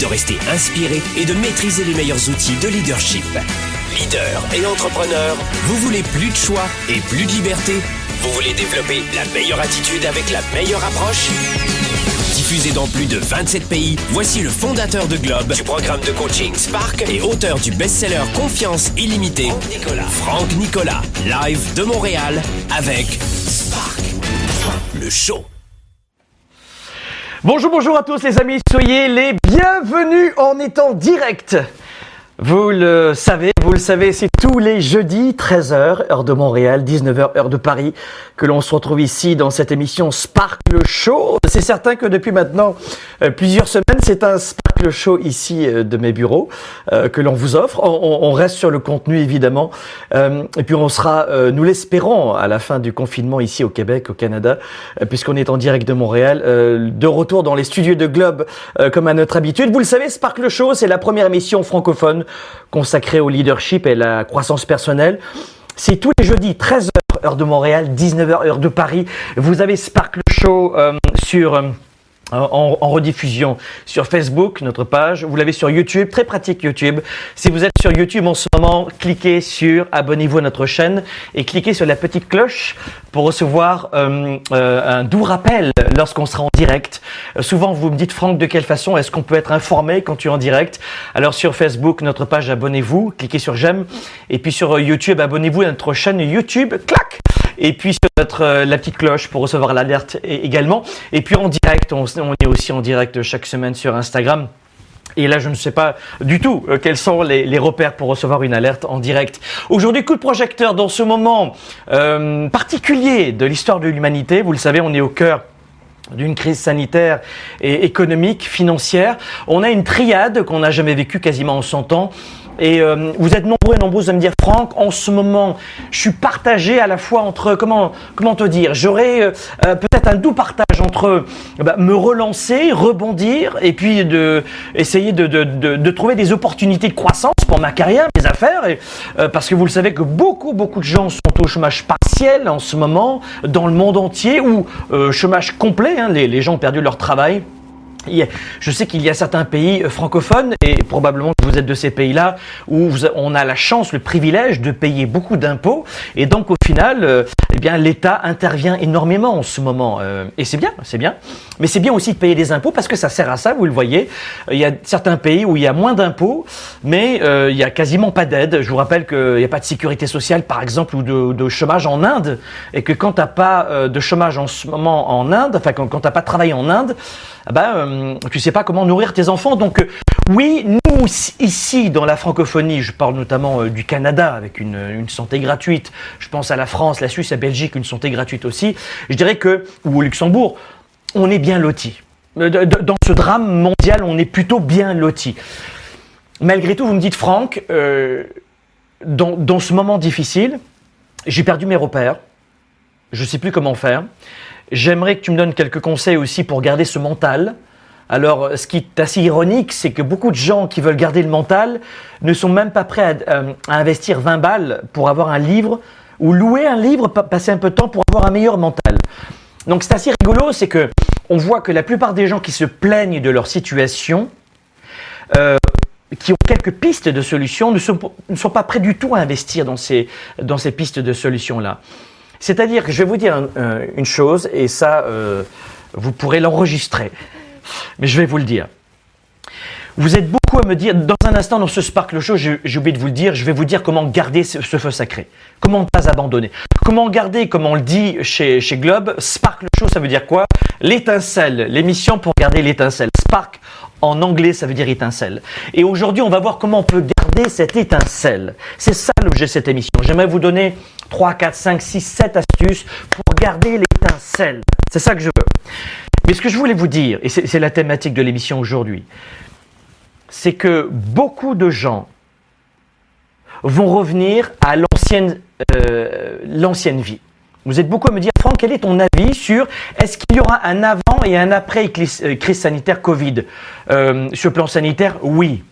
de rester inspiré et de maîtriser les meilleurs outils de leadership. Leader et entrepreneur, vous voulez plus de choix et plus de liberté? Vous voulez développer la meilleure attitude avec la meilleure approche? Diffusé dans plus de 27 pays, voici le fondateur de Globe, du programme de coaching Spark et auteur du best-seller Confiance illimitée, Nicolas. Franck Nicolas, live de Montréal avec Spark, le show. Bonjour, bonjour à tous les amis, soyez les bienvenus en étant direct. Vous le savez, vous le savez, c'est tous les jeudis, 13h, heure de Montréal, 19h, heure de Paris, que l'on se retrouve ici dans cette émission Sparkle Show. C'est certain que depuis maintenant euh, plusieurs semaines, c'est un Sparkle Show ici euh, de mes bureaux euh, que l'on vous offre. On, reste sur le contenu évidemment, et puis on sera, nous l'espérons, à la fin du confinement ici au Québec, au Canada, puisqu'on est en direct de Montréal, de retour dans les studios de Globe comme à notre habitude. Vous le savez, Sparkle Show, c'est la première émission francophone consacrée au leadership et la croissance personnelle. C'est tous les jeudis, 13h, heure de Montréal, 19h, heure de Paris. Vous avez Sparkle Show euh, sur... euh, en, rediffusion sur Facebook, notre page. Vous l'avez sur YouTube, très pratique YouTube. Si vous êtes sur YouTube en ce moment, cliquez sur abonnez-vous à notre chaîne et cliquez sur la petite cloche pour recevoir euh, euh, un doux rappel lorsqu'on sera en direct. Euh, souvent, vous me dites, Franck, de quelle façon est-ce qu'on peut être informé quand tu es en direct? Alors sur Facebook, notre page abonnez-vous, cliquez sur j'aime. Et puis sur YouTube, abonnez-vous à notre chaîne YouTube. Clac et puis sur notre euh, la petite cloche pour recevoir l'alerte également. Et puis en direct, on, est aussi en direct chaque semaine sur Instagram. Et là, je ne sais pas du tout euh, quels sont les, les repères pour recevoir une alerte en direct. Aujourd'hui, coup de projecteur dans ce moment euh, particulier de l'histoire de l'humanité. Vous le savez, on est au cœur d'une crise sanitaire et économique, financière. On a une triade qu'on n'a jamais vécue quasiment en 100 ans. Et euh, vous êtes nombreux et nombreuses à me dire, Franck, en ce moment, je suis partagé à la fois entre, comment, comment te dire, j'aurais euh, euh, peut-être un doux partage entre bah, me relancer, rebondir, et puis de essayer de, de, de, trouver des opportunités de croissance pour ma carrière, mes affaires, parce que vous le savez que beaucoup, beaucoup de gens sont au chômage partiel en ce moment, dans le monde entier, ou chômage complet, hein, les, les gens ont perdu leur travail. Je sais qu'il y a certains pays euh, francophones, et probablement que vous êtes de ces pays-là, où on a la chance, le privilège de payer beaucoup d'impôts, et donc au final, euh, eh bien, l'État intervient énormément en ce moment, euh, et c'est bien, c'est bien. Mais c'est bien aussi de payer des impôts parce que ça sert à ça, vous le voyez. Il y a certains pays où il y a moins d'impôts, mais il y a quasiment pas d'aide. Je vous rappelle qu'il n'y a pas de sécurité sociale, par exemple, ou de, chômage en Inde, et que quand t'as pas de chômage en ce moment en Inde, enfin quand, quand t'as pas de travail en Inde, ah ben, euh, tu sais pas comment nourrir tes enfants. Donc euh, oui, nous ici dans la francophonie, je parle notamment euh, du Canada avec une, une santé gratuite. Je pense à la France, la Suisse, la Belgique, une santé gratuite aussi. Je dirais que ou au Luxembourg, on est bien lotis. Euh, Dans ce drame mondial, on est plutôt bien lotis. Malgré tout, vous me dites Franck, dans, dans ce moment difficile, j'ai perdu mes repères. Je ne sais plus comment faire. J'aimerais que tu me donnes quelques conseils aussi pour garder ce mental. Alors, ce qui est assez ironique, c'est que beaucoup de gens qui veulent garder le mental ne sont même pas prêts à, euh, investir 20 balles pour avoir un livre ou louer un livre, pa- passer un peu de temps pour avoir un meilleur mental. Donc, c'est assez rigolo, c'est que on voit que la plupart des gens qui se plaignent de leur situation, euh, qui ont quelques pistes de solutions, ne sont, pas prêts du tout à investir dans ces, dans ces pistes de solutions-là. C'est-à-dire que je vais vous dire un- un- une chose, et ça, euh, vous pourrez l'enregistrer, mais je vais vous le dire. Vous êtes beaucoup à me dire, dans un instant, dans ce Sparkle Show, j'ai oublié de vous le dire, je vais vous dire comment garder ce, ce feu sacré. Comment ne pas abandonner. Comment garder, comme on le dit chez, chez Globe, Sparkle Show, ça veut dire quoi? L'étincelle, l'émission pour garder l'étincelle. Spark, en anglais, ça veut dire étincelle. Et aujourd'hui, on va voir comment on peut garder cette étincelle. C'est ça l'objet de cette émission. J'aimerais vous donner 3, 4, 5, 6, 7 astuces pour garder l'étincelle. C'est ça que je veux. Mais ce que je voulais vous dire, et c'est la thématique de l'émission aujourd'hui, c'est que beaucoup de gens vont revenir à l'ancienne euh, l'ancienne vie. Vous êtes beaucoup à me dire, Franck, quel est ton avis sur est-ce qu'il y aura un avant et un après euh, crise sanitaire Covid? Euh, Sur le plan sanitaire, oui.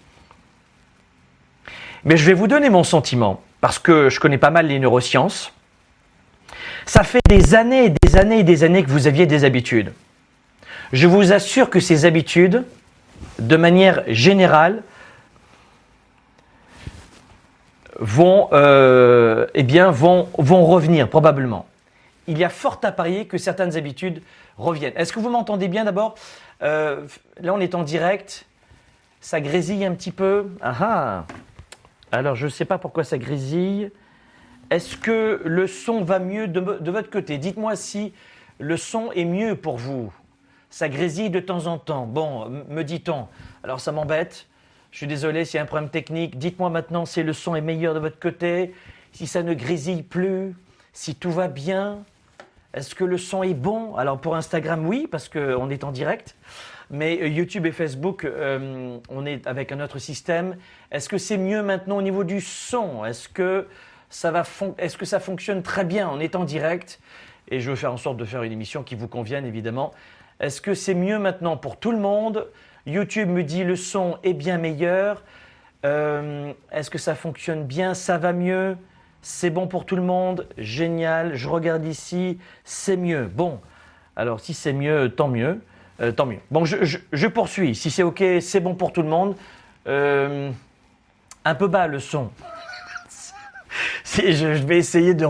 Mais je vais vous donner mon sentiment, parce que je connais pas mal les neurosciences. Ça fait des années et des années et des années que vous aviez des habitudes. Je vous assure que ces habitudes, de manière générale, vont, euh, eh vont, revenir probablement. Il y a fort à parier que certaines habitudes reviennent. Est-ce que vous m'entendez bien d'abord? Euh, Là, on est en direct. Ça grésille un petit peu. Ah, ah. Alors, je ne sais pas pourquoi ça grésille. Est-ce que le son va mieux de votre côté? Dites-moi si le son est mieux pour vous. Ça grésille de temps en temps. Bon, me dit-on. Alors, ça m'embête. Je suis désolé s'il y a un problème technique. Dites-moi maintenant si le son est meilleur de votre côté, si ça ne grésille plus, si tout va bien. Est-ce que le son est bon? Alors pour Instagram, oui, parce qu'on est en direct. Mais euh, YouTube et Facebook, euh, on est avec un autre système. Est-ce que c'est mieux maintenant au niveau du son? Est-ce que, ça va est-ce que ça fonctionne très bien? On est en direct et je veux faire en sorte de faire une émission qui vous convienne évidemment. Est-ce que c'est mieux maintenant pour tout le monde? YouTube me dit le son est bien meilleur. Euh, est-ce que ça fonctionne bien? Ça va mieux? C'est bon pour tout le monde? Génial. Je regarde ici. C'est mieux. Bon. Alors si c'est mieux, tant mieux. Euh, tant mieux. Bon, je, poursuis. Si c'est OK, c'est bon pour tout le monde. Euh, un peu bas le son je, vais essayer de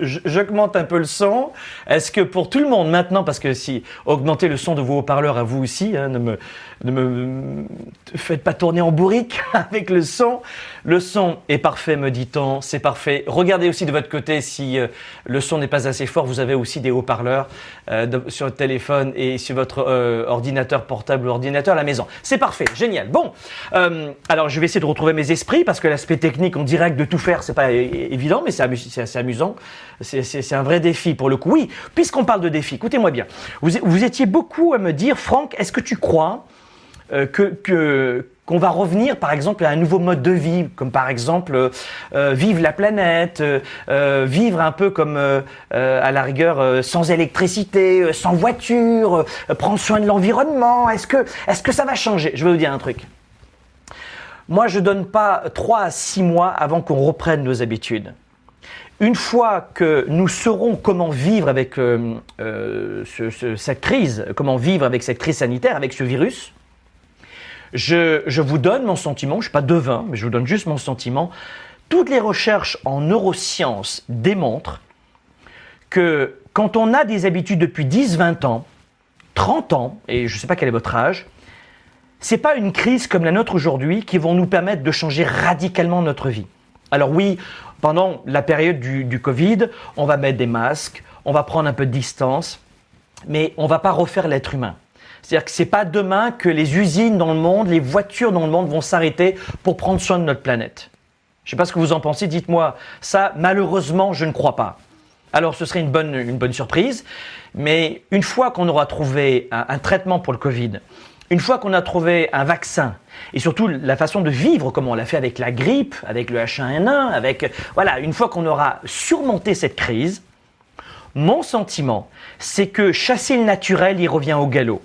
j'augmente un peu le son. Est-ce que pour tout le monde maintenant, parce que si augmenter le son de vos haut-parleurs à vous aussi, hein, ne me, ne me faites pas tourner en bourrique avec le son. Le son est parfait, me dit-on, c'est parfait. Regardez aussi de votre côté si euh, le son n'est pas assez fort. Vous avez aussi des haut-parleurs euh, sur le téléphone et sur votre euh, ordinateur portable ou ordinateur à la maison. C'est parfait, génial. Bon, alors je vais essayer de retrouver mes esprits parce que l'aspect technique en direct de tout faire, c'est pas évident, mais c'est assez amusant. C'est un vrai défi pour le coup. Oui, puisqu'on parle de défi, écoutez-moi bien. Vous, vous étiez beaucoup à me dire, Franck, est-ce que tu crois euh, que, qu'on va revenir par exemple à un nouveau mode de vie, comme par exemple euh, vivre la planète, euh, vivre un peu comme à la rigueur sans électricité, sans voiture, prendre soin de l'environnement. Est-ce que, est-ce que ça va changer? Je vais vous dire un truc. Moi, je donne pas trois à six mois avant qu'on reprenne nos habitudes. Une fois que nous saurons comment vivre avec cette crise, comment vivre avec cette crise sanitaire, avec ce virus, je, vous donne mon sentiment, je ne suis pas devin, mais je vous donne juste mon sentiment. Toutes les recherches en neurosciences démontrent que quand on a des habitudes depuis 10, 20 ans, 30 ans, et je ne sais pas quel est votre âge, ce n'est pas une crise comme la nôtre aujourd'hui qui vont nous permettre de changer radicalement notre vie. Alors oui, pendant la période du, du Covid, on va mettre des masques, on va prendre un peu de distance, mais on ne va pas refaire l'être humain. C'est-à-dire que c'est pas demain que les usines dans le monde, les voitures dans le monde vont s'arrêter pour prendre soin de notre planète. Je sais pas ce que vous en pensez, dites-moi. Ça, malheureusement, je ne crois pas. Alors, ce serait une bonne, une bonne surprise. Mais une fois qu'on aura trouvé un, un, traitement pour le Covid, une fois qu'on a trouvé un vaccin, et surtout la façon de vivre, comme on l'a fait avec la grippe, avec le H1N1, avec, voilà, une fois qu'on aura surmonté cette crise, mon sentiment, c'est que chasser le naturel, il revient au galop.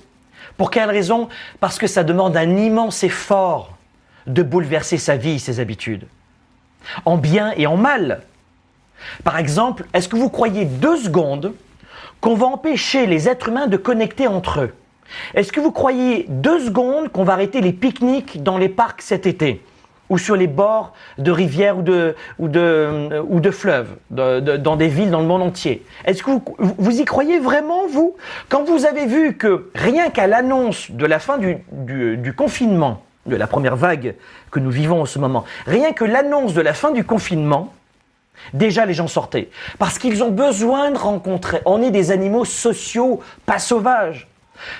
Pour quelle raison? Parce que ça demande un immense effort de bouleverser sa vie, ses habitudes, en bien et en mal. Par exemple, est-ce que vous croyez deux secondes qu'on va empêcher les êtres humains de connecter entre eux? Est-ce que vous croyez deux secondes qu'on va arrêter les pique-niques dans les parcs cet été? Ou sur les bords de rivières ou de, ou de, ou de fleuves, dans des villes dans le monde entier. Est-ce que vous, vous, y croyez vraiment, vous? Quand vous avez vu que rien qu'à l'annonce de la fin du, du, du, confinement, de la première vague que nous vivons en ce moment, rien que l'annonce de la fin du confinement, déjà les gens sortaient. Parce qu'ils ont besoin de rencontrer. On est des animaux sociaux, pas sauvages.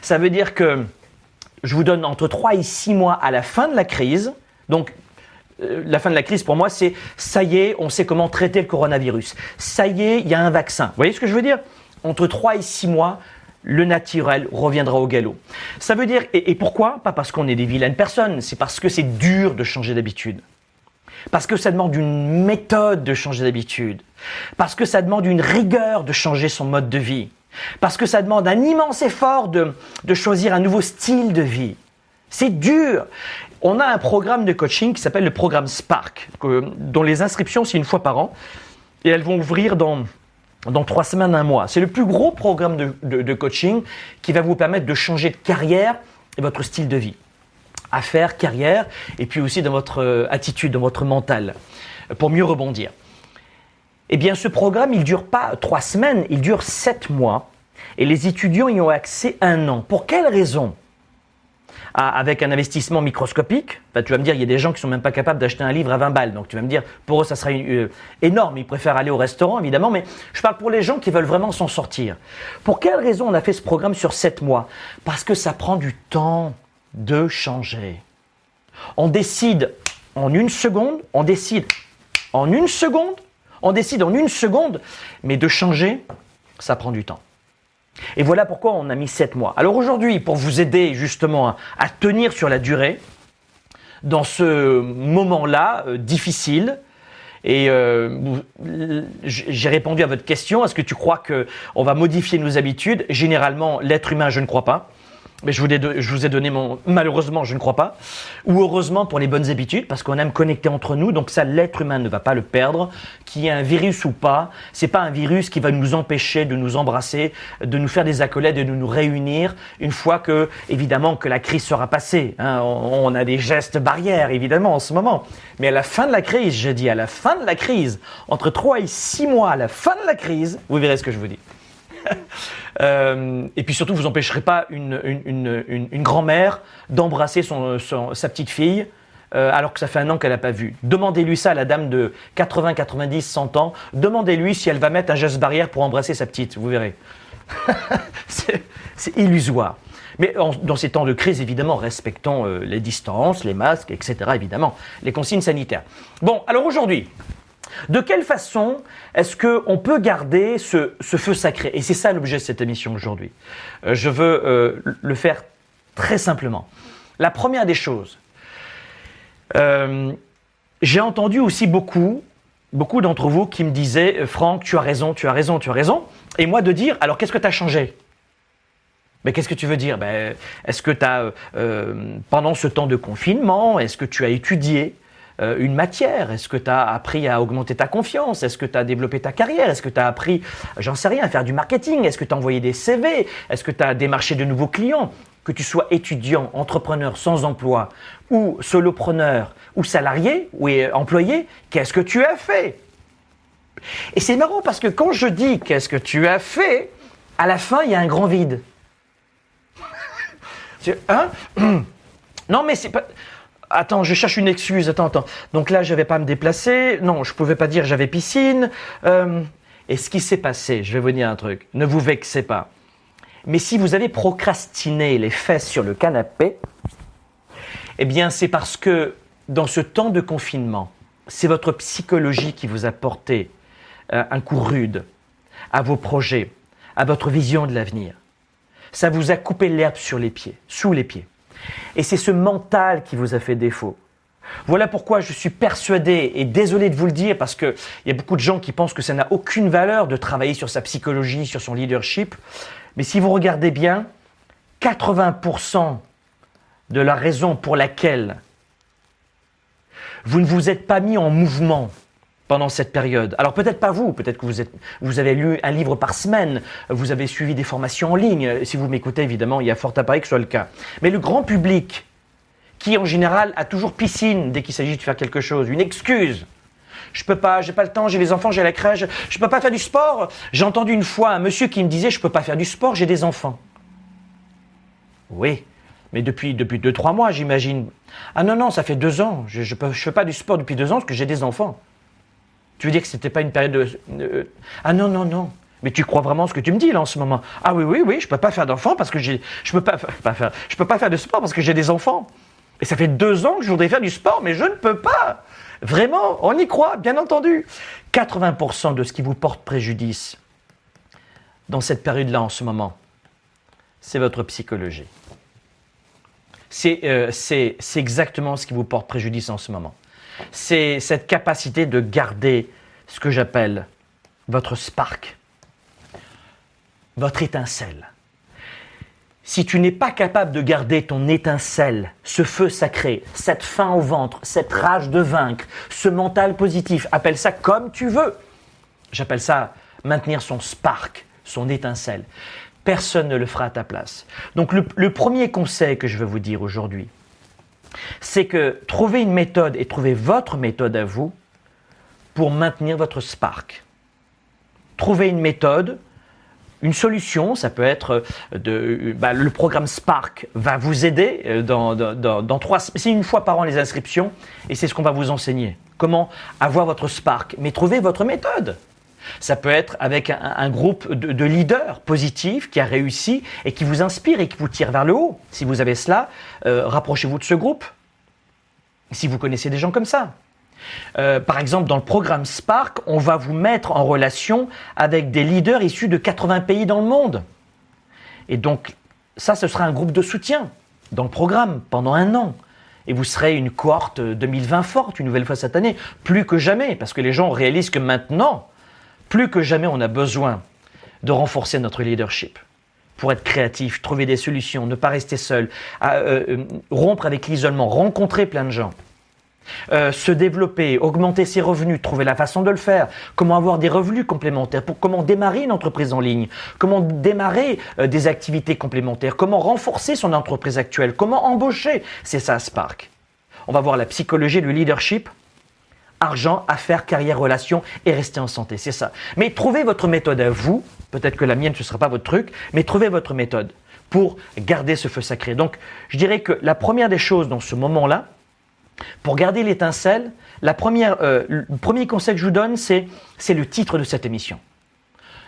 Ça veut dire que je vous donne entre 3 et 6 mois à la fin de la crise, donc euh, la fin de la crise pour moi, c'est ça y est, on sait comment traiter le coronavirus. Ça y est, il y a un vaccin. Vous voyez ce que je veux dire? Entre 3 et 6 mois, le naturel reviendra au galop. Ça veut dire, et, pourquoi? Pas parce qu'on est des vilaines personnes, c'est parce que c'est dur de changer d'habitude. Parce que ça demande une méthode de changer d'habitude. Parce que ça demande une rigueur de changer son mode de vie. Parce que ça demande un immense effort de, de choisir un nouveau style de vie. C'est dur. On a un programme de coaching qui s'appelle le programme Spark, dont les inscriptions, c'est une fois par an. Et elles vont ouvrir dans trois semaines, un mois. C'est le plus gros programme de, coaching qui va vous permettre de changer de carrière et votre style de vie. Affaires, carrière, et puis aussi dans votre euh, attitude, dans votre mental, pour mieux rebondir. Eh bien, ce programme, il ne dure pas trois semaines, il dure sept mois. Et les étudiants y ont accès un an. Pour quelle raison? Avec un investissement microscopique. tu vas me dire, il y a des gens qui sont même pas capables d'acheter un livre à 20 balles. Donc tu vas me dire, pour eux, ça sera euh, énorme. Ils préfèrent aller au restaurant, évidemment. Mais je parle pour les gens qui veulent vraiment s'en sortir. Pour quelle raison on a fait ce programme sur 7 mois? Parce que ça prend du temps de changer. On décide en une seconde, on décide en une seconde, on décide en une seconde, mais de changer, ça prend du temps. Et voilà pourquoi on a mis 7 mois. Alors aujourd'hui, pour vous aider justement à, tenir sur la durée, dans ce moment-là euh, difficile, et euh, j'ai répondu à votre question, est-ce que tu crois qu'on va modifier nos habitudes? Généralement, l'être humain, je ne crois pas mais je vous, ai, je vous ai donné mon malheureusement je ne crois pas. Ou heureusement pour les bonnes habitudes parce qu'on aime connecter entre nous donc ça l'être humain ne va pas le perdre. Qu'il y ait un virus ou pas c'est pas un virus qui va nous empêcher de nous embrasser de nous faire des accolades de nous réunir une fois que évidemment que la crise sera passée hein. on, a des gestes barrières évidemment en ce moment. Mais à la fin de la crise je dis à la fin de la crise entre 3 et 6 mois à la fin de la crise vous verrez ce que je vous dis Euh, et puis surtout, vous empêcherez pas une, grand-mère d'embrasser sa petite fille euh, alors que ça fait un an qu'elle n'a pas vu. Demandez-lui ça à la dame de 80, 90, 100 ans. Demandez-lui si elle va mettre un geste barrière pour embrasser sa petite. Vous verrez. c'est illusoire. Mais dans ces temps de crise, évidemment, respectons euh, les distances, les masques, etc. Évidemment, les consignes sanitaires. Bon, alors aujourd'hui, de quelle façon est-ce qu'on peut garder ce, feu sacré? Et c'est ça l'objet de cette émission aujourd'hui. Euh, je veux euh, le faire très simplement. La première des choses, euh, j'ai entendu aussi beaucoup, beaucoup d'entre vous qui me disaient Franck, tu as raison, tu as raison, tu as raison. Et moi de dire alors qu'est-ce que tu as changé? Mais qu'est-ce que tu veux dire? Ben, Est-ce que tu as, pendant ce temps de confinement, est-ce que tu as étudié? Euh, une matière? Est-ce que tu as appris à augmenter ta confiance? Est-ce que tu as développé ta carrière? Est-ce que tu as appris, j'en sais rien, à faire du marketing? Est-ce que tu as envoyé des CV Est-ce que tu as démarché de nouveaux clients? Que tu sois étudiant, entrepreneur sans emploi, ou solopreneur, ou salarié, ou employé, qu'est-ce que tu as fait? Et c'est marrant parce que quand je dis qu'est-ce que tu as fait, à la fin, il y a un grand vide. hein? Non, mais c'est pas attends, je cherche une excuse, attends, attends. Donc là, je ne vais pas me déplacer. Non, je ne pouvais pas dire j'avais piscine. Euh, et ce qui s'est passé, je vais vous dire un truc, ne vous vexez pas. Mais si vous avez procrastiné les fesses sur le canapé, eh bien, c'est parce que dans ce temps de confinement, c'est votre psychologie qui vous a porté euh, un coup rude à vos projets, à votre vision de l'avenir. Ça vous a coupé l'herbe sur les pieds, sous les pieds. Et c'est ce mental qui vous a fait défaut. Voilà pourquoi je suis persuadé, et désolé de vous le dire, parce qu'il y a beaucoup de gens qui pensent que ça n'a aucune valeur de travailler sur sa psychologie, sur son leadership. Mais si vous regardez bien, 80% de la raison pour laquelle vous ne vous êtes pas mis en mouvement pendant cette période. Alors peut-être pas vous, peut-être que vous, êtes, vous avez lu un livre par semaine, vous avez suivi des formations en ligne. Si vous m'écoutez, évidemment, il y a fort à parier que ce soit le cas. Mais le grand public, qui en général a toujours piscine dès qu'il s'agit de faire quelque chose, une excuse. Je peux pas, j'ai pas le temps, j'ai les enfants, j'ai la crèche, je peux pas faire du sport. J'ai entendu une fois un monsieur qui me disait je peux pas faire du sport, j'ai des enfants. Oui, mais depuis depuis deux trois mois, j'imagine. Ah non non, ça fait deux ans. Je je, fais pas du sport depuis deux ans parce que j'ai des enfants. Tu veux dire que c'était pas une période de... Ah non, non, non. Mais tu crois vraiment ce que tu me dis là en ce moment Ah oui, oui, oui, je peux pas faire d'enfants parce que j'ai, je peux pas, pas, faire, je peux pas faire de sport parce que j'ai des enfants. Et ça fait deux ans que je voudrais faire du sport, mais je ne peux pas. Vraiment, on y croit, bien entendu. 80% de ce qui vous porte préjudice dans cette période-là en ce moment, c'est votre psychologie. Euh, c'est exactement ce qui vous porte préjudice en ce moment. C'est cette capacité de garder ce que j'appelle votre spark, votre étincelle. Si tu n'es pas capable de garder ton étincelle, ce feu sacré, cette faim au ventre, cette rage de vaincre, ce mental positif, appelle ça comme tu veux. J'appelle ça maintenir son spark, son étincelle. Personne ne le fera à ta place. Donc le, premier conseil que je veux vous dire aujourd'hui, c'est que trouvez une méthode et trouvez votre méthode à vous pour maintenir votre spark. Trouvez une méthode, une solution, ça peut être de, bah, le programme Spark va vous aider euh, dans, dans trois, c'est une fois par an les inscriptions et c'est ce qu'on va vous enseigner. Comment avoir votre Spark, mais trouvez votre méthode. Ça peut être avec un, groupe de, leaders positifs qui a réussi et qui vous inspire et qui vous tire vers le haut. Si vous avez cela, euh, rapprochez-vous de ce groupe. Si vous connaissez des gens comme ça. Euh, par exemple, dans le programme Spark, on va vous mettre en relation avec des leaders issus de 80 pays dans le monde. Et donc, ça, ce sera un groupe de soutien dans le programme pendant un an. Et vous serez une cohorte 2020 forte, une nouvelle fois cette année, plus que jamais, parce que les gens réalisent que maintenant, plus que jamais, on a besoin de renforcer notre leadership pour être créatif, trouver des solutions, ne pas rester seul, euh, euh, rompre avec l'isolement, rencontrer plein de gens. Euh, se développer, augmenter ses revenus, trouver la façon de le faire, comment avoir des revenus complémentaires, pour comment démarrer une entreprise en ligne, comment démarrer des activités complémentaires, comment renforcer son entreprise actuelle, comment embaucher, c'est ça Spark. On va voir la psychologie, le leadership, argent, affaires, carrière, relations et rester en santé. C'est ça. Mais trouvez votre méthode à vous. Peut-être que la mienne, ce ne sera pas votre truc, mais trouvez votre méthode pour garder ce feu sacré. Donc, je dirais que la première des choses dans ce moment-là, pour garder l'étincelle, euh, le premier conseil que je vous donne, c'est, c'est le titre de cette émission.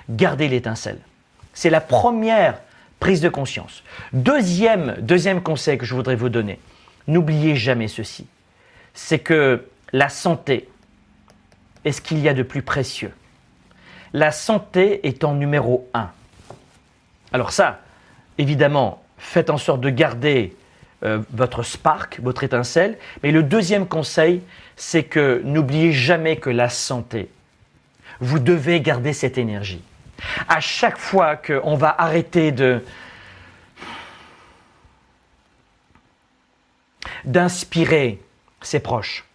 Garder l'étincelle. C'est la première prise de conscience. Deuxième, deuxième conseil que je voudrais vous donner, n'oubliez jamais ceci. C'est que la santé est ce qu'il y a de plus précieux. La santé est en numéro un. Alors ça, évidemment, faites en sorte de garder euh, votre spark, votre étincelle. Mais le deuxième conseil, c'est que n'oubliez jamais que la santé, vous devez garder cette énergie. À chaque fois qu'on va arrêter de d'inspirer ses proches,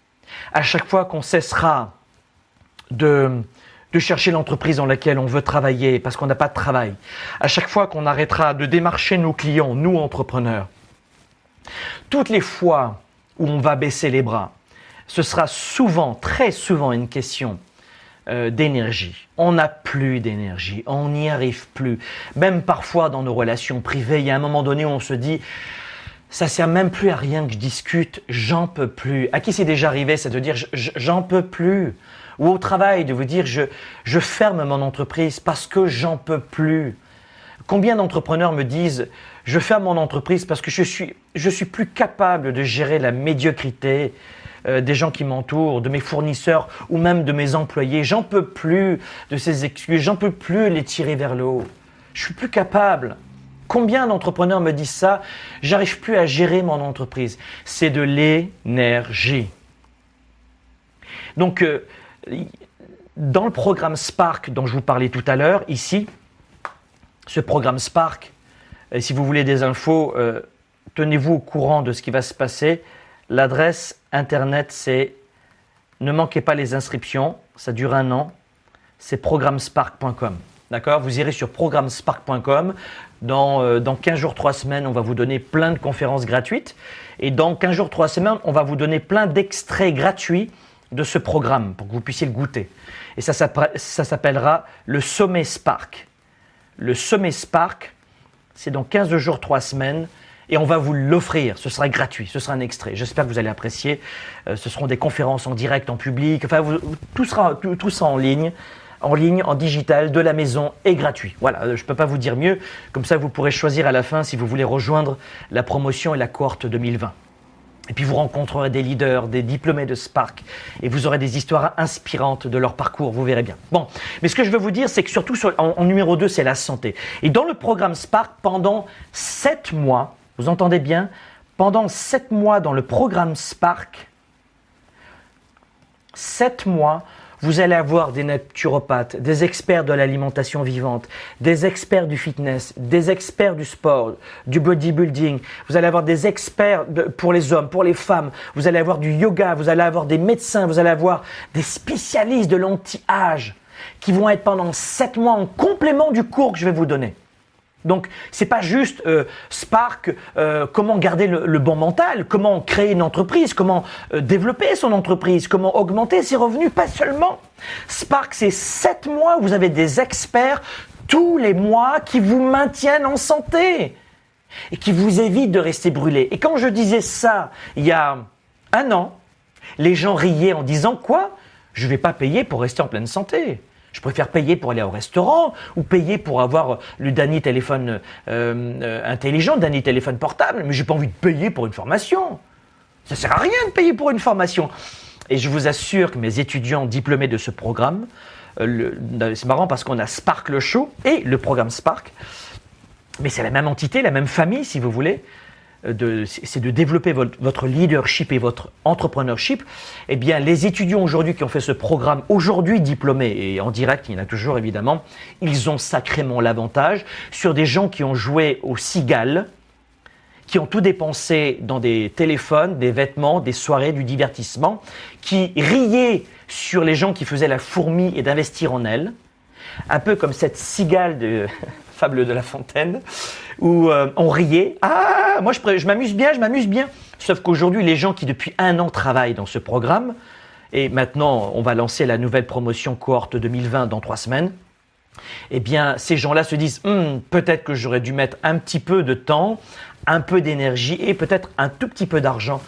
à chaque fois qu'on cessera de, chercher l'entreprise dans laquelle on veut travailler parce qu'on n'a pas de travail, à chaque fois qu'on arrêtera de démarcher nos clients, nous entrepreneurs, toutes les fois où on va baisser les bras, ce sera souvent, très souvent une question euh, d'énergie. On n'a plus d'énergie, on n'y arrive plus. Même parfois dans nos relations privées, il y a un moment donné où on se dit, ça sert même plus à rien que je discute, j'en peux plus. À qui c'est déjà arrivé, c'est de dire j'en peux plus? Ou au travail, de vous dire je, je ferme mon entreprise parce que j'en peux plus. Combien d'entrepreneurs me disent je ferme mon entreprise parce que je suis, je suis plus capable de gérer la médiocrité euh, des gens qui m'entourent, de mes fournisseurs ou même de mes employés. J'en peux plus de ces excuses, j'en peux plus les tirer vers le haut. Je suis plus capable. Combien d'entrepreneurs me disent ça? J'arrive plus à gérer mon entreprise. C'est de l'énergie. Donc, euh, dans le programme Spark dont je vous parlais tout à l'heure, ici, ce programme Spark, et si vous voulez des infos, euh, tenez-vous au courant de ce qui va se passer. L'adresse internet, c'est ne manquez pas les inscriptions, ça dure un an, c'est programmespark.com. D'accord? Vous irez sur programmespark.com. Dans, euh, dans 15 jours, 3 semaines, on va vous donner plein de conférences gratuites. Et dans 15 jours, 3 semaines, on va vous donner plein d'extraits gratuits de ce programme pour que vous puissiez le goûter. Et ça, ça s'appellera le Sommet Spark. Le Sommet Spark, c'est dans 15 jours, 3 semaines. Et on va vous l'offrir. Ce sera gratuit. Ce sera un extrait. J'espère que vous allez apprécier. Euh, ce seront des conférences en direct, en public. Enfin, tout, sera, tout, tout sera en ligne en ligne, en digital, de la maison et gratuit. Voilà, euh, je ne peux pas vous dire mieux. Comme ça, vous pourrez choisir à la fin si vous voulez rejoindre la promotion et la cohorte 2020. Et puis vous rencontrerez des leaders, des diplômés de Spark, et vous aurez des histoires inspirantes de leur parcours, vous verrez bien. Bon, mais ce que je veux vous dire, c'est que surtout en, numéro 2, c'est la santé. Et dans le programme Spark, pendant 7 mois, vous entendez bien, pendant 7 mois dans le programme Spark, 7 mois, vous allez avoir des naturopathes, des experts de l'alimentation vivante, des experts du fitness, des experts du sport, du bodybuilding. Vous allez avoir des experts pour les hommes, pour les femmes. Vous allez avoir du yoga, vous allez avoir des médecins, vous allez avoir des spécialistes de l'anti-âge qui vont être pendant sept mois en complément du cours que je vais vous donner. Donc, c'est pas juste euh, Spark, euh, comment garder le, bon mental, comment créer une entreprise, comment euh, développer son entreprise, comment augmenter ses revenus, pas seulement. Spark, c'est sept mois où vous avez des experts tous les mois qui vous maintiennent en santé et qui vous évitent de rester brûlé. Et quand je disais ça il y a un an, les gens riaient en disant quoi? Je vais pas payer pour rester en pleine santé. Je préfère payer pour aller au restaurant ou payer pour avoir le dernier téléphone euh, euh, intelligent, dernier téléphone portable, mais j'ai pas envie de payer pour une formation. Ça sert à rien de payer pour une formation. Et je vous assure que mes étudiants diplômés de ce programme, euh, c'est marrant parce qu'on a Spark le show et le programme Spark, mais c'est la même entité, la même famille si vous voulez c'est de développer votre, leadership et votre entrepreneurship, eh bien, les étudiants aujourd'hui qui ont fait ce programme, aujourd'hui diplômés et en direct, il y en a toujours évidemment, ils ont sacrément l'avantage sur des gens qui ont joué au cigale, qui ont tout dépensé dans des téléphones, des vêtements, des soirées, du divertissement, qui riaient sur les gens qui faisaient la fourmi et d'investir en elle, un peu comme cette cigale de fable de La Fontaine, où euh, on riait. Ah, moi je, m'amuse bien, je m'amuse bien. Sauf qu'aujourd'hui, les gens qui depuis un an travaillent dans ce programme, et maintenant on va lancer la nouvelle promotion cohorte 2020 dans trois semaines, eh bien ces gens-là se disent hum, peut-être que j'aurais dû mettre un petit peu de temps, un peu d'énergie et peut-être un tout petit peu d'argent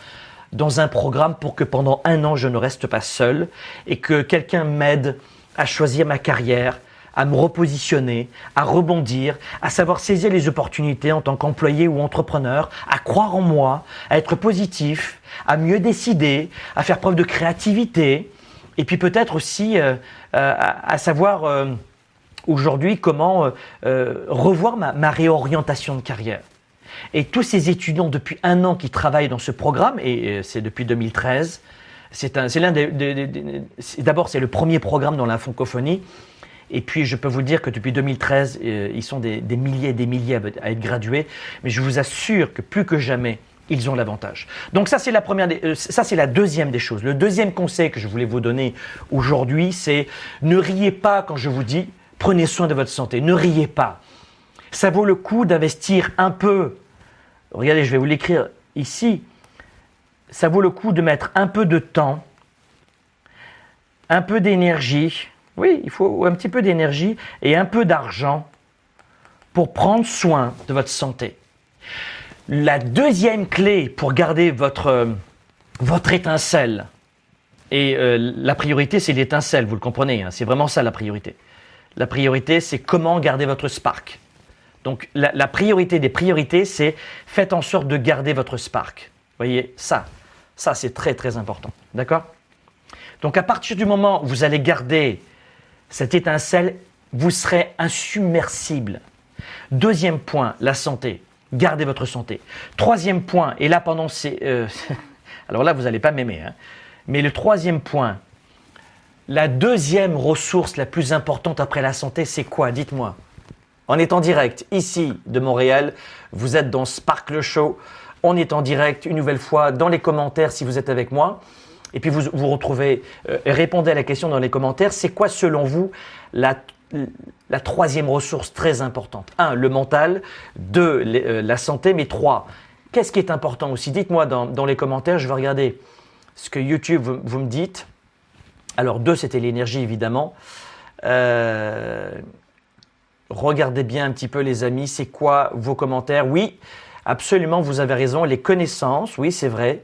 dans un programme pour que pendant un an je ne reste pas seul et que quelqu'un m'aide à choisir ma carrière, à me repositionner, à rebondir, à savoir saisir les opportunités en tant qu'employé ou entrepreneur, à croire en moi, à être positif, à mieux décider, à faire preuve de créativité, et puis peut-être aussi euh, euh, à, savoir euh, aujourd'hui comment revoir ma, réorientation de carrière. Et tous ces étudiants depuis un an qui travaillent dans ce programme, et c'est depuis 2013, c'est l'un des, d'abord c'est le premier programme dans la francophonie et puis, je peux vous dire que depuis 2013, euh, ils sont des, milliers et des milliers à, être gradués. Mais je vous assure que plus que jamais, ils ont l'avantage. Donc ça, c'est la première, euh, ça c'est la deuxième des choses. Le deuxième conseil que je voulais vous donner aujourd'hui, c'est ne riez pas quand je vous dis prenez soin de votre santé. Ne riez pas. Ça vaut le coup d'investir un peu. Regardez, je vais vous l'écrire ici. Ça vaut le coup de mettre un peu de temps, un peu d'énergie, oui, il faut un petit peu d'énergie et un peu d'argent pour prendre soin de votre santé. La deuxième clé pour garder votre, euh, votre étincelle, et euh, la priorité c'est l'étincelle, vous le comprenez, hein, c'est vraiment ça la priorité. La priorité c'est comment garder votre spark. Donc la, la priorité des priorités c'est faites en sorte de garder votre spark. Voyez, ça, ça c'est très très important. D'accord? Donc à partir du moment où vous allez garder cette étincelle, vous serez insubmersible. Deuxième point, la santé. Gardez votre santé. Troisième point, et là pendant ces... Euh, alors là, vous n'allez pas m'aimer. Hein, mais le troisième point, la deuxième ressource la plus importante après la santé, c'est quoi? Dites-moi. On est en direct ici de Montréal. Vous êtes dans Sparkle Show. On est en direct une nouvelle fois dans les commentaires si vous êtes avec moi. Et puis vous vous retrouvez, euh, répondez à la question dans les commentaires, c'est quoi selon vous la, la troisième ressource très importante? Un, le mental. Deux, euh, la santé. Mais trois, qu'est-ce qui est important aussi? Dites-moi dans, dans, les commentaires, je vais regarder ce que YouTube vous, me dites. Alors deux, c'était l'énergie évidemment. Euh, regardez bien un petit peu les amis, c'est quoi vos commentaires? Oui, absolument, vous avez raison. Les connaissances, oui, c'est vrai.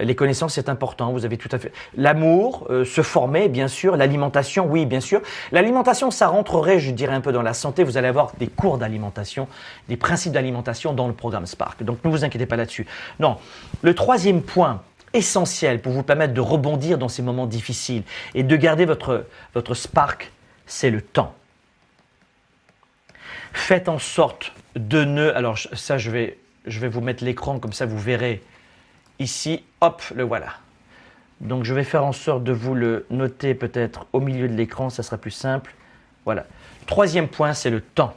Les connaissances, c'est important. Vous avez tout à fait l'amour, euh, se former, bien sûr. L'alimentation, oui, bien sûr. L'alimentation, ça rentrerait, je dirais, un peu dans la santé. Vous allez avoir des cours d'alimentation, des principes d'alimentation dans le programme Spark. Donc, ne vous inquiétez pas là-dessus. Non. Le troisième point essentiel pour vous permettre de rebondir dans ces moments difficiles et de garder votre, votre Spark, c'est le temps. Faites en sorte de ne. Alors, ça, je vais, je vais vous mettre l'écran, comme ça vous verrez ici. Hop, le voilà. Donc, je vais faire en sorte de vous le noter peut-être au milieu de l'écran, ça sera plus simple. Voilà. Troisième point, c'est le temps.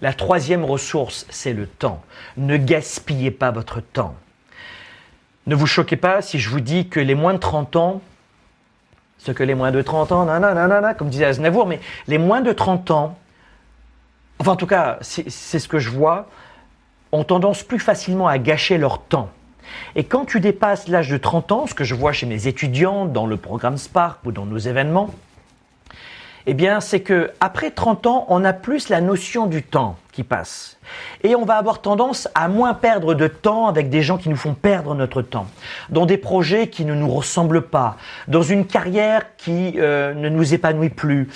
La troisième ressource, c'est le temps. Ne gaspillez pas votre temps. Ne vous choquez pas si je vous dis que les moins de 30 ans, ce que les moins de 30 ans, nanana, comme disait Aznavour, mais les moins de 30 ans enfin en tout cas, c'est ce que je vois, ont tendance plus facilement à gâcher leur temps. Et quand tu dépasses l'âge de 30 ans, ce que je vois chez mes étudiants dans le programme Spark ou dans nos événements, eh bien, c'est que après 30 ans, on a plus la notion du temps qui passe. Et on va avoir tendance à moins perdre de temps avec des gens qui nous font perdre notre temps, dans des projets qui ne nous ressemblent pas, dans une carrière qui euh, ne nous épanouit plus,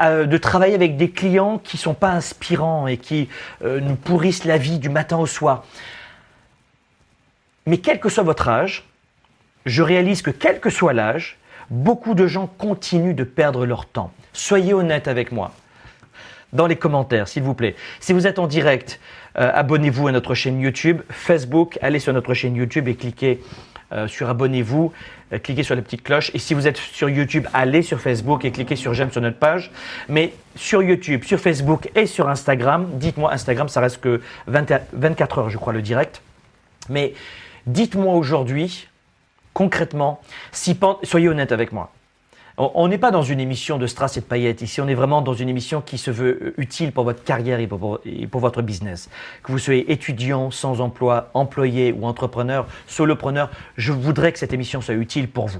euh, de travailler avec des clients qui sont pas inspirants et qui euh, nous pourrissent la vie du matin au soir. Mais quel que soit votre âge, je réalise que quel que soit l'âge, beaucoup de gens continuent de perdre leur temps. Soyez honnête avec moi. Dans les commentaires, s'il vous plaît. Si vous êtes en direct, euh, abonnez-vous à notre chaîne YouTube, Facebook, allez sur notre chaîne YouTube et cliquez euh, sur abonnez-vous, euh, cliquez sur la petite cloche. Et si vous êtes sur YouTube, allez sur Facebook et cliquez sur j'aime sur notre page. Mais sur YouTube, sur Facebook et sur Instagram, dites-moi, Instagram, ça reste que 24 heures, je crois, le direct. Mais dites-moi aujourd'hui, concrètement, si, soyez honnête avec moi. On n'est pas dans une émission de strass et de paillettes. Ici, on est vraiment dans une émission qui se veut euh, utile pour votre carrière et pour, votre business. Que vous soyez étudiant, sans emploi, employé ou entrepreneur, solopreneur, je voudrais que cette émission soit utile pour vous.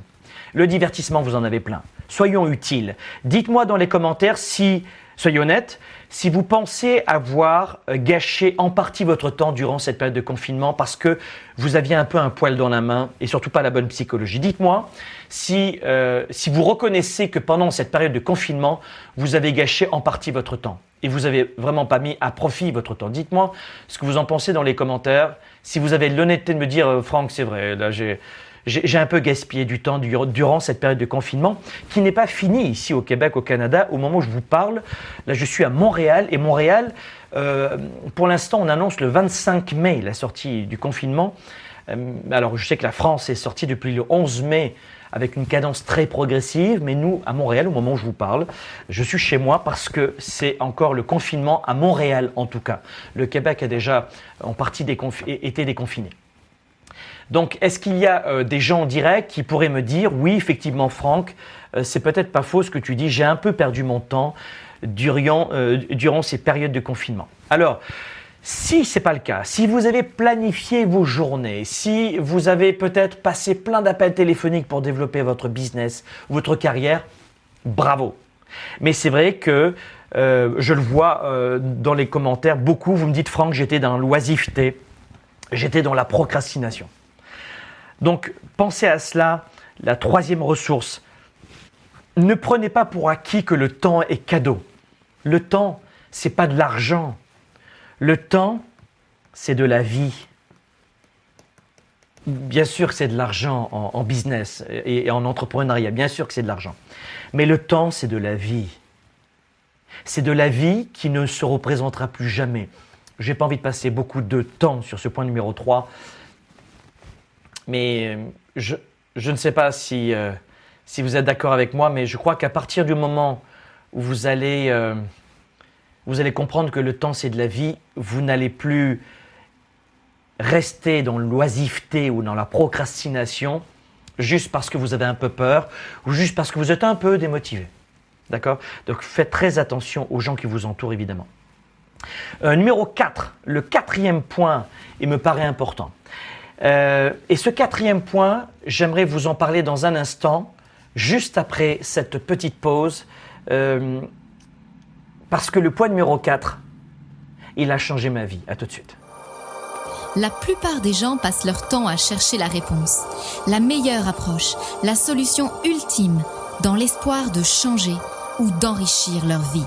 Le divertissement, vous en avez plein. Soyons utiles. Dites-moi dans les commentaires si, soyez honnête, si vous pensez avoir euh, gâché en partie votre temps durant cette période de confinement parce que vous aviez un peu un poil dans la main et surtout pas la bonne psychologie. Dites-moi si, euh, si vous reconnaissez que pendant cette période de confinement, vous avez gâché en partie votre temps et vous avez vraiment pas mis à profit votre temps. Dites-moi ce que vous en pensez dans les commentaires. Si vous avez l'honnêteté de me dire, euh, Franck, c'est vrai, là j'ai j'ai un peu gaspillé du temps durant cette période de confinement qui n'est pas finie ici au Québec, au Canada. Au moment où je vous parle, là je suis à Montréal et Montréal, euh, pour l'instant on annonce le 25 mai la sortie du confinement. Euh, alors je sais que la France est sortie depuis le 11 mai avec une cadence très progressive, mais nous, à Montréal, au moment où je vous parle, je suis chez moi parce que c'est encore le confinement à Montréal en tout cas. Le Québec a déjà en partie été déconfiné. Donc, est-ce qu'il y a euh, des gens en direct qui pourraient me dire, oui, effectivement, Franck, euh, c'est peut-être pas faux ce que tu dis, j'ai un peu perdu mon temps durant, euh, durant ces périodes de confinement. Alors, si ce n'est pas le cas, si vous avez planifié vos journées, si vous avez peut-être passé plein d'appels téléphoniques pour développer votre business, votre carrière, bravo. Mais c'est vrai que je le vois dans les commentaires, beaucoup vous me dites Franck, j'étais dans l'oisiveté, j'étais dans la procrastination. Donc pensez à cela, la troisième ressource. Ne prenez pas pour acquis que le temps est cadeau. Le temps, c'est pas de l'argent. Le temps, c'est de la vie. Bien sûr que c'est de l'argent en, business et, en entrepreneuriat, bien sûr que c'est de l'argent. Mais le temps, c'est de la vie. C'est de la vie qui ne se représentera plus jamais. Je n'ai pas envie de passer beaucoup de temps sur ce point numéro 3, mais euh, je, je ne sais pas si, euh, si vous êtes d'accord avec moi, mais je crois qu'à partir du moment où vous allez, euh, vous allez comprendre que le temps c'est de la vie, vous n'allez plus rester dans l'oisiveté ou dans la procrastination juste parce que vous avez un peu peur ou juste parce que vous êtes un peu démotivé. D'accord? Donc faites très attention aux gens qui vous entourent évidemment. numéro 4, le quatrième point, il me paraît important. Euh, et ce quatrième point, j'aimerais vous en parler dans un instant, juste après cette petite pause, euh, parce que le point numéro 4, il a changé ma vie. À tout de suite. La plupart des gens passent leur temps à chercher la réponse, la meilleure approche, la solution ultime, dans l'espoir de changer ou d'enrichir leur vie.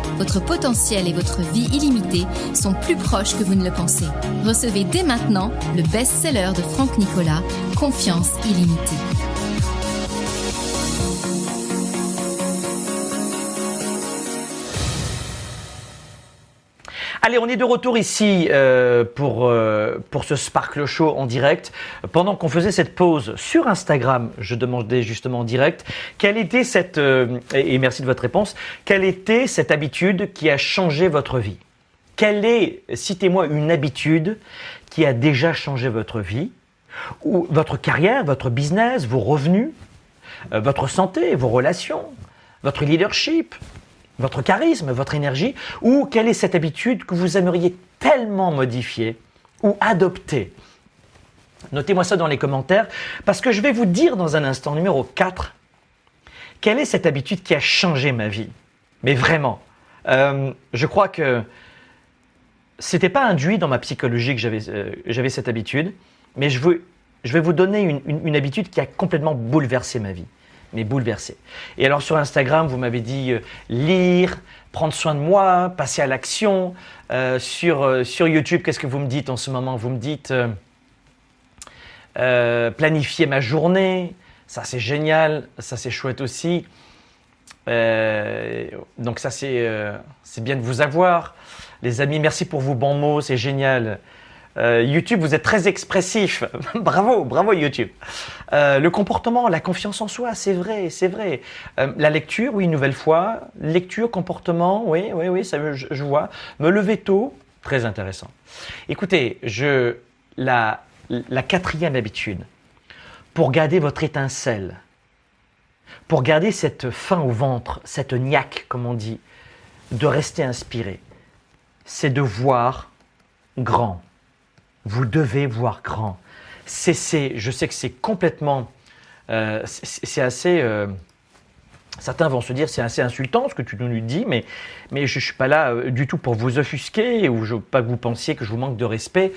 Votre potentiel et votre vie illimitée sont plus proches que vous ne le pensez. Recevez dès maintenant le best-seller de Franck Nicolas, Confiance illimitée. Allez, on est de retour ici euh, pour, euh, pour ce Sparkle Show en direct. Pendant qu'on faisait cette pause sur Instagram, je demandais justement en direct quelle était cette, euh, et merci de votre réponse, quelle était cette habitude qui a changé votre vie? Quelle est, citez-moi une habitude qui a déjà changé votre vie? Ou votre carrière, votre business, vos revenus, votre santé, vos relations, votre leadership, votre charisme, votre énergie, ou quelle est cette habitude que vous aimeriez tellement modifier ou adopter? Notez-moi ça dans les commentaires, parce que je vais vous dire dans un instant, numéro 4, quelle est cette habitude qui a changé ma vie? Mais vraiment, euh, je crois que c'était pas induit dans ma psychologie que j'avais euh, cette habitude, mais je, veux, je vais vous donner une habitude qui a complètement bouleversé ma vie mais bouleversé. Et alors sur Instagram, vous m'avez dit euh, lire, prendre soin de moi, passer à l'action. Euh, sur, euh, sur YouTube, qu'est-ce que vous me dites en ce moment? Vous me dites planifier ma journée. Ça c'est génial, ça c'est chouette aussi. donc ça c'est bien de vous avoir. Les amis, merci pour vos bons mots, c'est génial. Euh, YouTube, vous êtes très expressif. bravo, bravo YouTube. Euh, le comportement, la confiance en soi, c'est vrai, c'est vrai. Euh, la lecture, oui, une nouvelle fois. Lecture, comportement, oui, oui, oui, ça, je, vois. Me lever tôt, très intéressant. Écoutez, je, la, la quatrième habitude, pour garder votre étincelle, pour garder cette faim au ventre, cette niaque, comme on dit, de rester inspiré, c'est de voir grand vous devez voir grand. Cessez, je sais que c'est complètement, euh, c'est assez, euh, certains vont se dire c'est assez insultant ce que tu nous dis, mais, mais je ne suis pas là euh, du tout pour vous offusquer ou pas que vous pensiez que je vous manque de respect.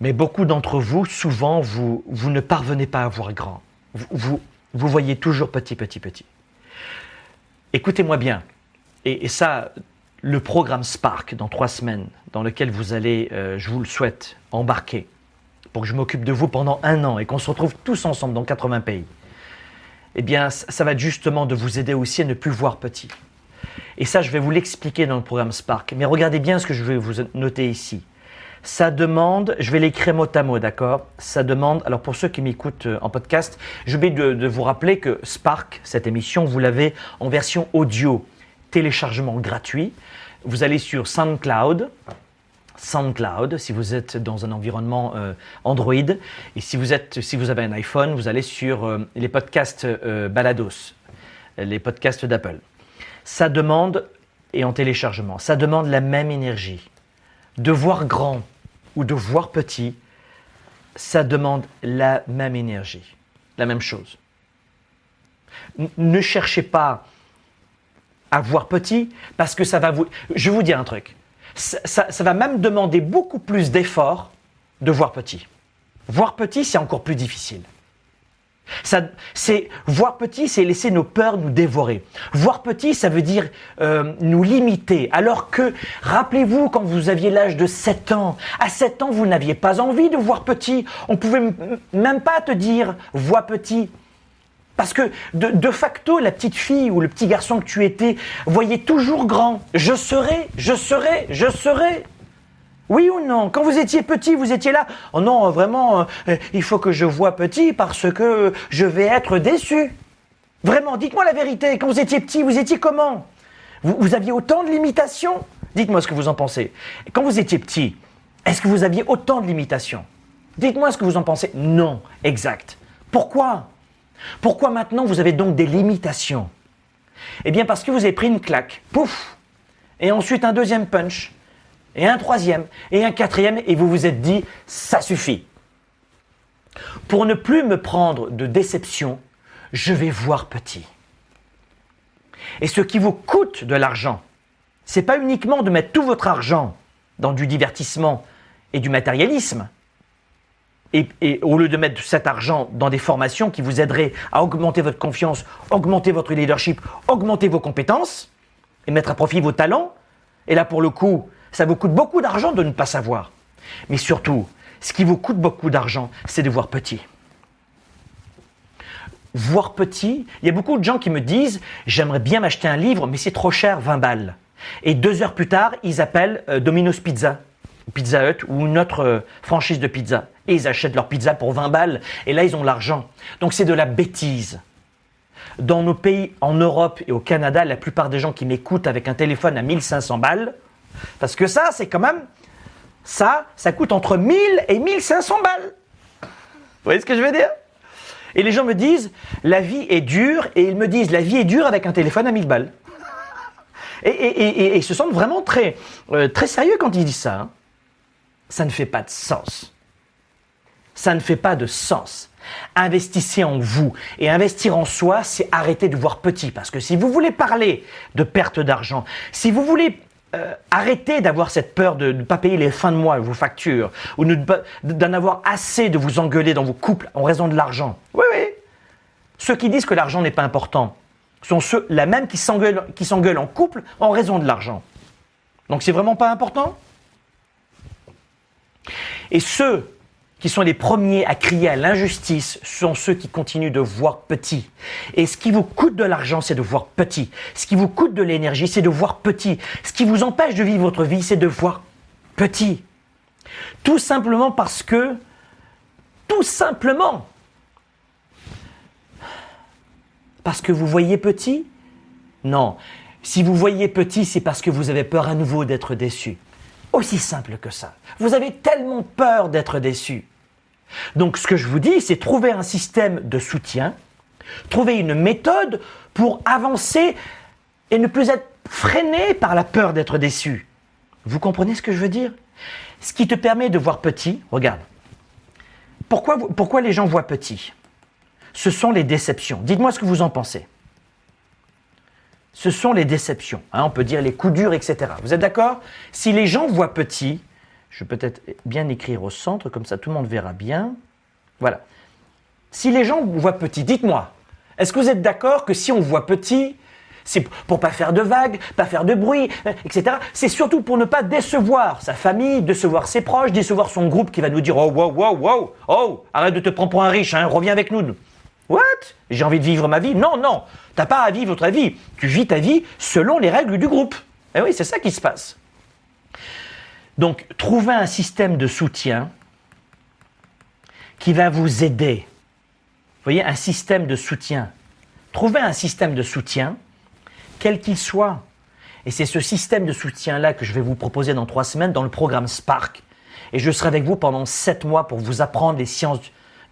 Mais beaucoup d'entre vous, souvent, vous, vous ne parvenez pas à voir grand. Vous, vous, voyez toujours petit, petit, petit. Écoutez-moi bien, et ça, le programme Spark dans trois semaines, dans lequel vous allez, euh, je vous le souhaite, embarquer pour que je m'occupe de vous pendant un an et qu'on se retrouve tous ensemble dans 80 pays, eh bien, ça va justement de vous aider aussi à ne plus voir petit. Et ça, je vais vous l'expliquer dans le programme Spark. Mais regardez bien ce que je vais vous noter ici. Ça demande, je vais l'écrire mot à mot, d'accord? Ça demande, alors pour ceux qui m'écoutent euh, en podcast, je vais de, de vous rappeler que Spark, cette émission, vous l'avez en version audio, téléchargement gratuit. Vous allez sur SoundCloud, SoundCloud si vous êtes dans un environnement euh, Android et si vous êtes si vous avez un iPhone, vous allez sur euh, les podcasts euh, Balados, les podcasts d'Apple. Ça demande et en téléchargement, ça demande la même énergie. De voir grand ou de voir petit, ça demande la même énergie, la même chose. ne cherchez pas à voir petit, parce que ça va vous... Je vous dire un truc. Ça, va même demander beaucoup plus d'efforts de voir petit. Voir petit, c'est encore plus difficile. Ça, c'est voir petit, c'est laisser nos peurs nous dévorer. Voir petit, ça veut dire euh, nous limiter. Alors que, rappelez-vous, quand vous aviez l'âge de 7 ans, à 7 ans, vous n'aviez pas envie de voir petit. On pouvait même pas te dire vois petit. Parce que de, facto, la petite fille ou le petit garçon que tu étais voyait toujours grand. Je serai, je serai, je serai. Oui ou non? Quand vous étiez petit, vous étiez là. Oh non, vraiment, euh, il faut que je vois petit parce que je vais être déçu. Vraiment, dites-moi la vérité. Quand vous étiez petit, vous étiez comment? Vous, aviez autant de limitations? Dites-moi ce que vous en pensez. Quand vous étiez petit, est-ce que vous aviez autant de limitations? Dites-moi ce que vous en pensez. Non, exact. Pourquoi? Pourquoi maintenant vous avez donc des limitations? Eh bien parce que vous avez pris une claque, pouf, et ensuite un deuxième punch, et un troisième, et un quatrième, et vous vous êtes dit, ça suffit. Pour ne plus me prendre de déception, je vais voir petit. Et ce qui vous coûte de l'argent, c'est pas uniquement de mettre tout votre argent dans du divertissement et du matérialisme, et, au lieu de mettre cet argent dans des formations qui vous aideraient à augmenter votre confiance, augmenter votre leadership, augmenter vos compétences et mettre à profit vos talents, et là pour le coup, ça vous coûte beaucoup d'argent de ne pas savoir. Mais surtout, ce qui vous coûte beaucoup d'argent, c'est de voir petit. Voir petit, il y a beaucoup de gens qui me disent j'aimerais bien m'acheter un livre, mais c'est trop cher, 20 balles. Et deux heures plus tard, ils appellent euh, Domino's Pizza, Pizza Hut ou une autre euh, franchise de pizza et ils achètent leur pizza pour 20 balles. Et là, ils ont l'argent. Donc c'est de la bêtise. Dans nos pays, en Europe et au Canada, la plupart des gens qui m'écoutent avec un téléphone à 1500 balles, parce que ça, c'est quand même, ça, ça coûte entre 1000 et 1500 balles. Vous voyez ce que je veux dire? Et les gens me disent, la vie est dure, et ils me disent, la vie est dure avec un téléphone à 1000 balles. Et, ils se sentent vraiment très, euh, très sérieux quand ils disent ça. Hein. Ça ne fait pas de sens. Ça ne fait pas de sens. Investissez en vous. Et investir en soi, c'est arrêter de voir petit. Parce que si vous voulez parler de perte d'argent, si vous voulez euh, arrêter d'avoir cette peur de ne pas payer les fins de mois, vos factures, ou d'en avoir assez de vous engueuler dans vos couples en raison de l'argent. Oui, oui. Ceux qui disent que l'argent n'est pas important sont ceux, la même qui s'engueulent en couple en raison de l'argent. Donc c'est vraiment pas important? Et ceux qui sont les premiers à crier à l'injustice sont ceux qui continuent de voir petit. Et ce qui vous coûte de l'argent, c'est de voir petit. Ce qui vous coûte de l'énergie, c'est de voir petit. Ce qui vous empêche de vivre votre vie, c'est de voir petit. Tout simplement parce que, tout simplement, parce que vous voyez petit? Non. Si vous voyez petit, c'est parce que vous avez peur à nouveau d'être déçu. Aussi simple que ça. Vous avez tellement peur d'être déçu donc ce que je vous dis, c'est trouver un système de soutien, trouver une méthode pour avancer et ne plus être freiné par la peur d'être déçu. Vous comprenez ce que je veux dire? Ce qui te permet de voir petit, regarde. Pourquoi, les gens voient petit? Ce sont les déceptions. Dites-moi ce que vous en pensez. Ce sont les déceptions. Hein, on peut dire les coups durs, etc. Vous êtes d'accord? Si les gens voient petit, je vais peut-être bien écrire au centre, comme ça tout le monde verra bien. Voilà. Si les gens voient petit, dites-moi, est-ce que vous êtes d'accord que si on voit petit, c'est pour pas faire de vagues, pas faire de bruit, etc. C'est surtout pour ne pas décevoir sa famille, décevoir ses proches, décevoir son groupe qui va nous dire oh wow wow wow oh arrête de te prendre pour un riche, hein, reviens avec nous. What? J'ai envie de vivre ma vie? Non non, t'as pas à vivre ta vie. Tu vis ta vie selon les règles du groupe. Eh oui, c'est ça qui se passe. Donc, trouvez un système de soutien qui va vous aider. Vous voyez, un système de soutien. Trouvez un système de soutien, quel qu'il soit. Et c'est ce système de soutien-là que je vais vous proposer dans trois semaines dans le programme Spark. Et je serai avec vous pendant sept mois pour vous apprendre les sciences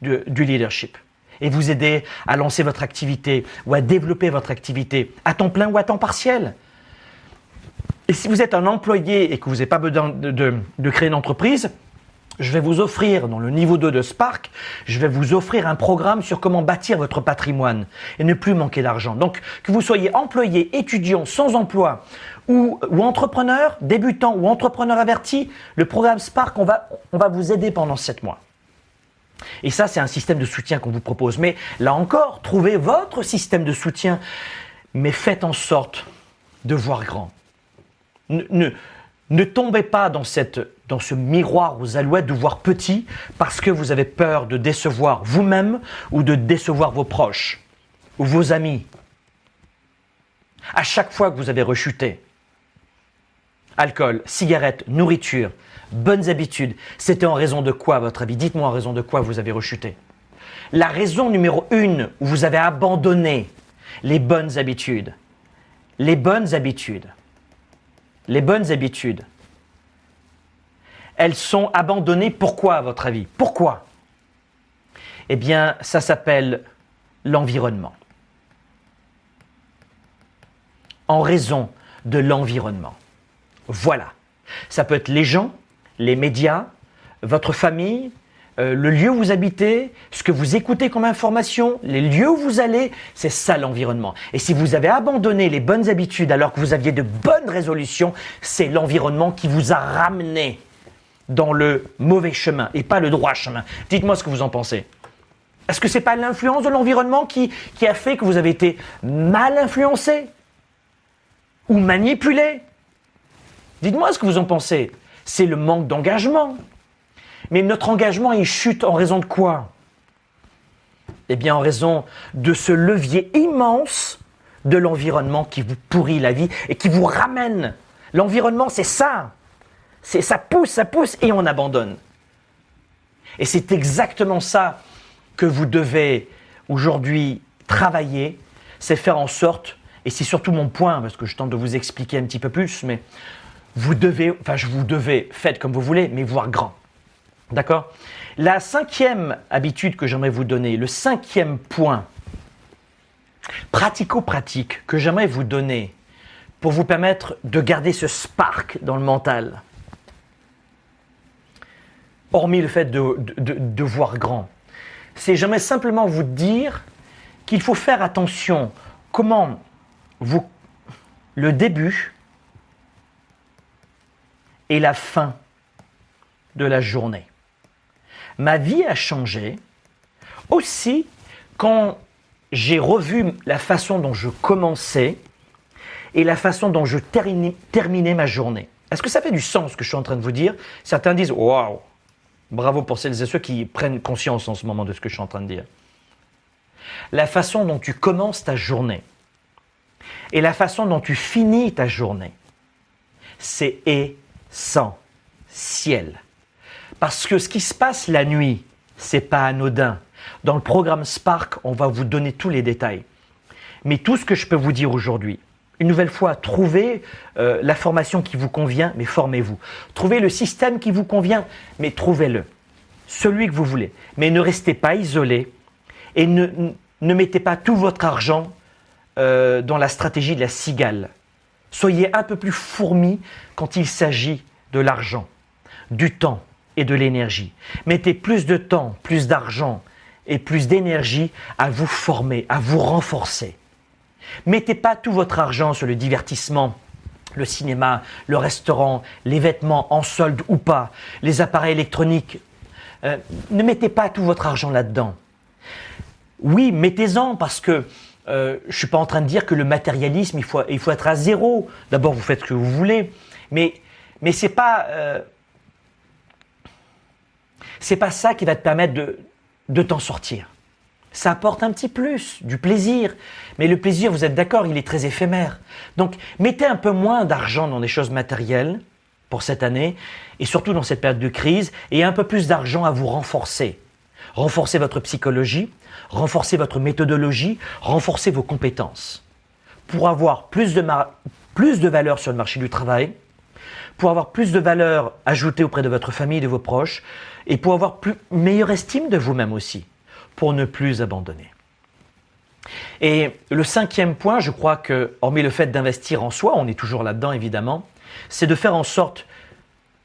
du, du leadership et vous aider à lancer votre activité ou à développer votre activité à temps plein ou à temps partiel. Et si vous êtes un employé et que vous n'avez pas besoin de, créer une entreprise, je vais vous offrir, dans le niveau 2 de Spark, je vais vous offrir un programme sur comment bâtir votre patrimoine et ne plus manquer d'argent. Donc, que vous soyez employé, étudiant, sans emploi ou, entrepreneur, débutant ou entrepreneur averti, le programme Spark, on va, on va vous aider pendant 7 mois. Et ça, c'est un système de soutien qu'on vous propose. Mais là encore, trouvez votre système de soutien, mais faites en sorte de voir grand ne, tombez pas dans, cette, ce miroir aux alouettes de voir petit parce que vous avez peur de décevoir vous-même ou de décevoir vos proches. ou vos amis, à chaque fois que vous avez rechuté, alcool, cigarettes, nourriture, bonnes habitudes, c'était en raison de quoi, votre avis? Dites-moi en raison de quoi vous avez rechuté. La raison numéro une où vous avez abandonné les bonnes habitudes, les bonnes habitudes, les bonnes habitudes, elles sont abandonnées pourquoi, à votre avis? Pourquoi? Eh bien, ça s'appelle l'environnement. En raison de l'environnement. Voilà. Ça peut être les gens, les médias, votre famille, euh, le lieu où vous habitez, ce que vous écoutez comme information, les lieux où vous allez, c'est ça l'environnement. Et si vous avez abandonné les bonnes habitudes alors que vous aviez de bonnes résolutions, c'est l'environnement qui vous a ramené dans le mauvais chemin et pas le droit chemin. Dites-moi ce que vous en pensez. Est-ce que ce n'est pas l'influence de l'environnement qui, qui a fait que vous avez été mal influencé ou manipulé? Dites-moi ce que vous en pensez. C'est le manque d'engagement. Mais notre engagement, il chute en raison de quoi? Eh bien, en raison de ce levier immense de l'environnement qui vous pourrit la vie et qui vous ramène. L'environnement, c'est ça. C'est ça pousse, ça pousse et on abandonne. Et c'est exactement ça que vous devez aujourd'hui travailler, c'est faire en sorte, et c'est surtout mon point, parce que je tente de vous expliquer un petit peu plus, mais vous devez, enfin je vous devez, faites comme vous voulez, mais voir grand. D'accord? La cinquième habitude que j'aimerais vous donner, le cinquième point pratico-pratique que j'aimerais vous donner pour vous permettre de garder ce spark dans le mental, hormis le fait de, de voir grand, c'est j'aimerais simplement vous dire qu'il faut faire attention comment vous, le début et la fin de la journée. Ma vie a changé aussi quand j'ai revu la façon dont je commençais et la façon dont je terminais ma journée. Est-ce que ça fait du sens ce que je suis en train de vous dire? Certains disent Waouh Bravo pour celles et ceux qui prennent conscience en ce moment de ce que je suis en train de dire. La façon dont tu commences ta journée et la façon dont tu finis ta journée, c'est essentiel. Parce que ce qui se passe la nuit, c'est pas anodin. Dans le programme Spark, on va vous donner tous les détails. Mais tout ce que je peux vous dire aujourd'hui, une nouvelle fois, trouvez euh, la formation qui vous convient, mais formez-vous. Trouvez le système qui vous convient, mais trouvez-le. Celui que vous voulez. Mais ne restez pas isolé et ne, mettez pas tout votre argent euh, dans la stratégie de la cigale. Soyez un peu plus fourmi quand il s'agit de l'argent, du temps et de l'énergie. Mettez plus de temps, plus d'argent et plus d'énergie à vous former, à vous renforcer. Mettez pas tout votre argent sur le divertissement, le cinéma, le restaurant, les vêtements en solde ou pas, les appareils électroniques. Euh, ne mettez pas tout votre argent là-dedans. Oui, mettez-en parce que euh, je ne suis pas en train de dire que le matérialisme, il faut, il faut être à zéro. D'abord, vous faites ce que vous voulez, mais, mais ce n'est pas, euh, pas ça qui va te permettre de, de t'en sortir. Ça apporte un petit plus, du plaisir. Mais le plaisir, vous êtes d'accord, il est très éphémère. Donc, mettez un peu moins d'argent dans des choses matérielles pour cette année, et surtout dans cette période de crise, et un peu plus d'argent à vous renforcer. Renforcer votre psychologie, renforcer votre méthodologie, renforcer vos compétences. Pour avoir plus de, plus de valeur sur le marché du travail, pour avoir plus de valeur ajoutée auprès de votre famille, de vos proches, et pour avoir plus, meilleure estime de vous-même aussi, pour ne plus abandonner. Et le cinquième point, je crois que, hormis le fait d'investir en soi, on est toujours là-dedans évidemment, c'est de faire en sorte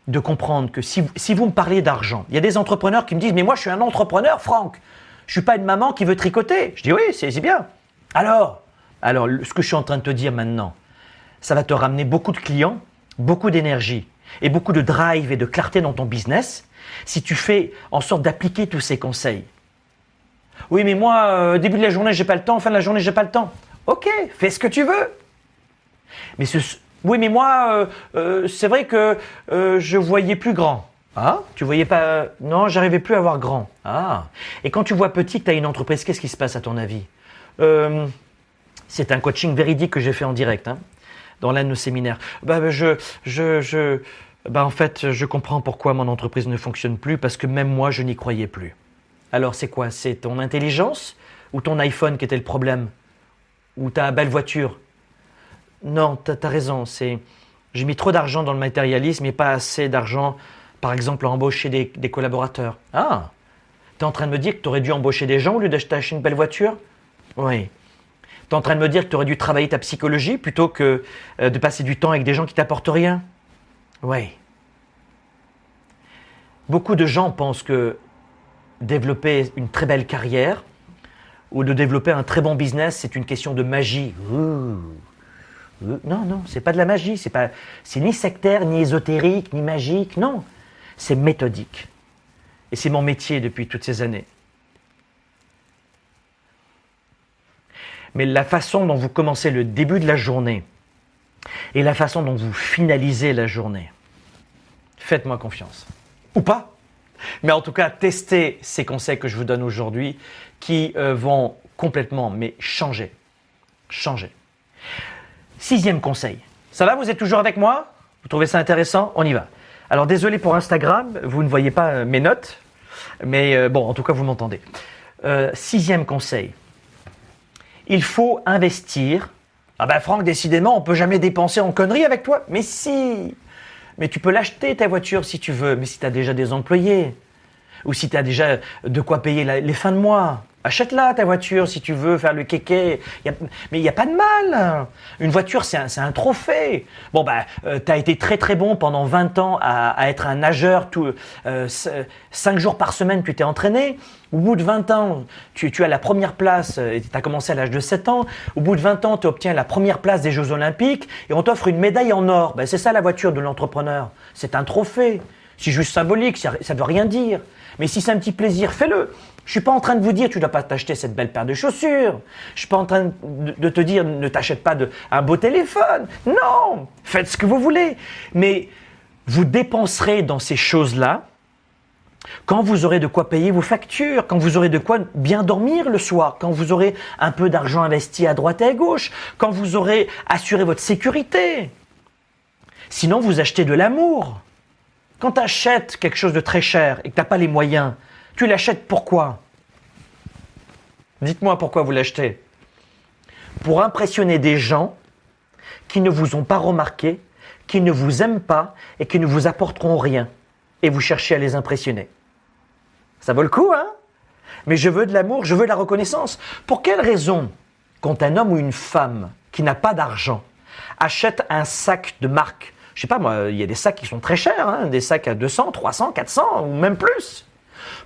de comprendre que si, si vous me parlez d'argent, il y a des entrepreneurs qui me disent Mais moi je suis un entrepreneur, Franck, je suis pas une maman qui veut tricoter. Je dis oui, c'est bien. Alors, alors, ce que je suis en train de te dire maintenant, ça va te ramener beaucoup de clients, beaucoup d'énergie et beaucoup de drive et de clarté dans ton business si tu fais en sorte d'appliquer tous ces conseils. Oui, mais moi, euh, début de la journée, j'ai pas le temps, fin de la journée, j'ai pas le temps. Ok, fais ce que tu veux. Mais oui, mais moi, euh, euh, c'est vrai que je voyais plus grand. Ah, tu voyais pas Non, j'arrivais plus à voir grand. Ah. Et quand tu vois petit tu as une entreprise, qu'est-ce qui se passe à ton avis? C'est un coaching véridique que j'ai fait en direct, hein, dans l'un de nos séminaires. Bah, je, je, je, bah, en fait, je comprends pourquoi mon entreprise ne fonctionne plus, parce que même moi, je n'y croyais plus. Alors, c'est quoi? C'est ton intelligence ou ton iPhone qui était le problème? Ou ta belle voiture? Non, tu as, raison. C'est, j'ai mis trop d'argent dans le matérialisme et pas assez d'argent, par exemple, à embaucher des, des collaborateurs. Ah tu es en train de me dire que tu aurais dû embaucher des gens au lieu d'acheter une belle voiture? Oui. Tu en train de me dire que tu aurais dû travailler ta psychologie plutôt que euh, de passer du temps avec des gens qui t'apportent rien? Oui. Beaucoup de gens pensent que développer une très belle carrière ou de développer un très bon business, c'est une question de magie. Non, non, c'est pas de la magie, c'est pas, c'est ni sectaire, ni ésotérique, ni magique, non, c'est méthodique. Et c'est mon métier depuis toutes ces années. Mais la façon dont vous commencez le début de la journée et la façon dont vous finalisez la journée, faites-moi confiance. Ou pas. Mais en tout cas, testez ces conseils que je vous donne aujourd'hui qui euh, vont complètement mais changer. Changer. Sixième conseil. Ça va, vous êtes toujours avec moi? Vous trouvez ça intéressant? On y va. Alors désolé pour Instagram, vous ne voyez pas euh, mes notes, mais euh, bon, en tout cas, vous m'entendez. Sixième conseil. Il faut investir. Ah ben Franck, décidément, on peut jamais dépenser en conneries avec toi. Mais si Mais tu peux l'acheter ta voiture si tu veux, mais si tu as déjà des employés. Ou si tu as déjà de quoi payer les fins de mois. Achète-la ta voiture si tu veux faire le kéké. mais il n'y a pas de mal. Une voiture, c'est un, trophée. Bon, bah, euh, tu as été très très bon pendant 20 ans à, être un nageur. Tout, euh, 5 jours par semaine, tu t'es entraîné. Au bout de 20 ans, tu, as la première place, euh, tu as commencé à l'âge de 7 ans. Au bout de 20 ans, tu obtiens la première place des Jeux Olympiques et on t'offre une médaille en or. Ben, c'est ça la voiture de l'entrepreneur. C'est un trophée. C'est juste symbolique, ça ne veut rien dire. Mais si c'est un petit plaisir, fais-le. Je suis pas en train de vous dire tu dois pas t'acheter cette belle paire de chaussures. Je suis pas en train de, te dire ne t'achète pas un beau téléphone. Non, faites ce que vous voulez. Mais vous dépenserez dans ces choses-là quand vous aurez de quoi payer vos factures, quand vous aurez de quoi bien dormir le soir, quand vous aurez un peu d'argent investi à droite et à gauche, quand vous aurez assuré votre sécurité. Sinon, vous achetez de l'amour. Quand tu achètes quelque chose de très cher et que tu n'as pas les moyens, tu l'achètes pourquoi? Dites-moi pourquoi vous l'achetez. Pour impressionner des gens qui ne vous ont pas remarqué, qui ne vous aiment pas et qui ne vous apporteront rien. Et vous cherchez à les impressionner. Ça vaut le coup, hein? Mais je veux de l'amour, je veux de la reconnaissance. Pour quelle raison, quand un homme ou une femme qui n'a pas d'argent achète un sac de marque, je sais pas moi, il y a des sacs qui sont très chers, hein, des sacs à 200, 300, 400 ou même plus.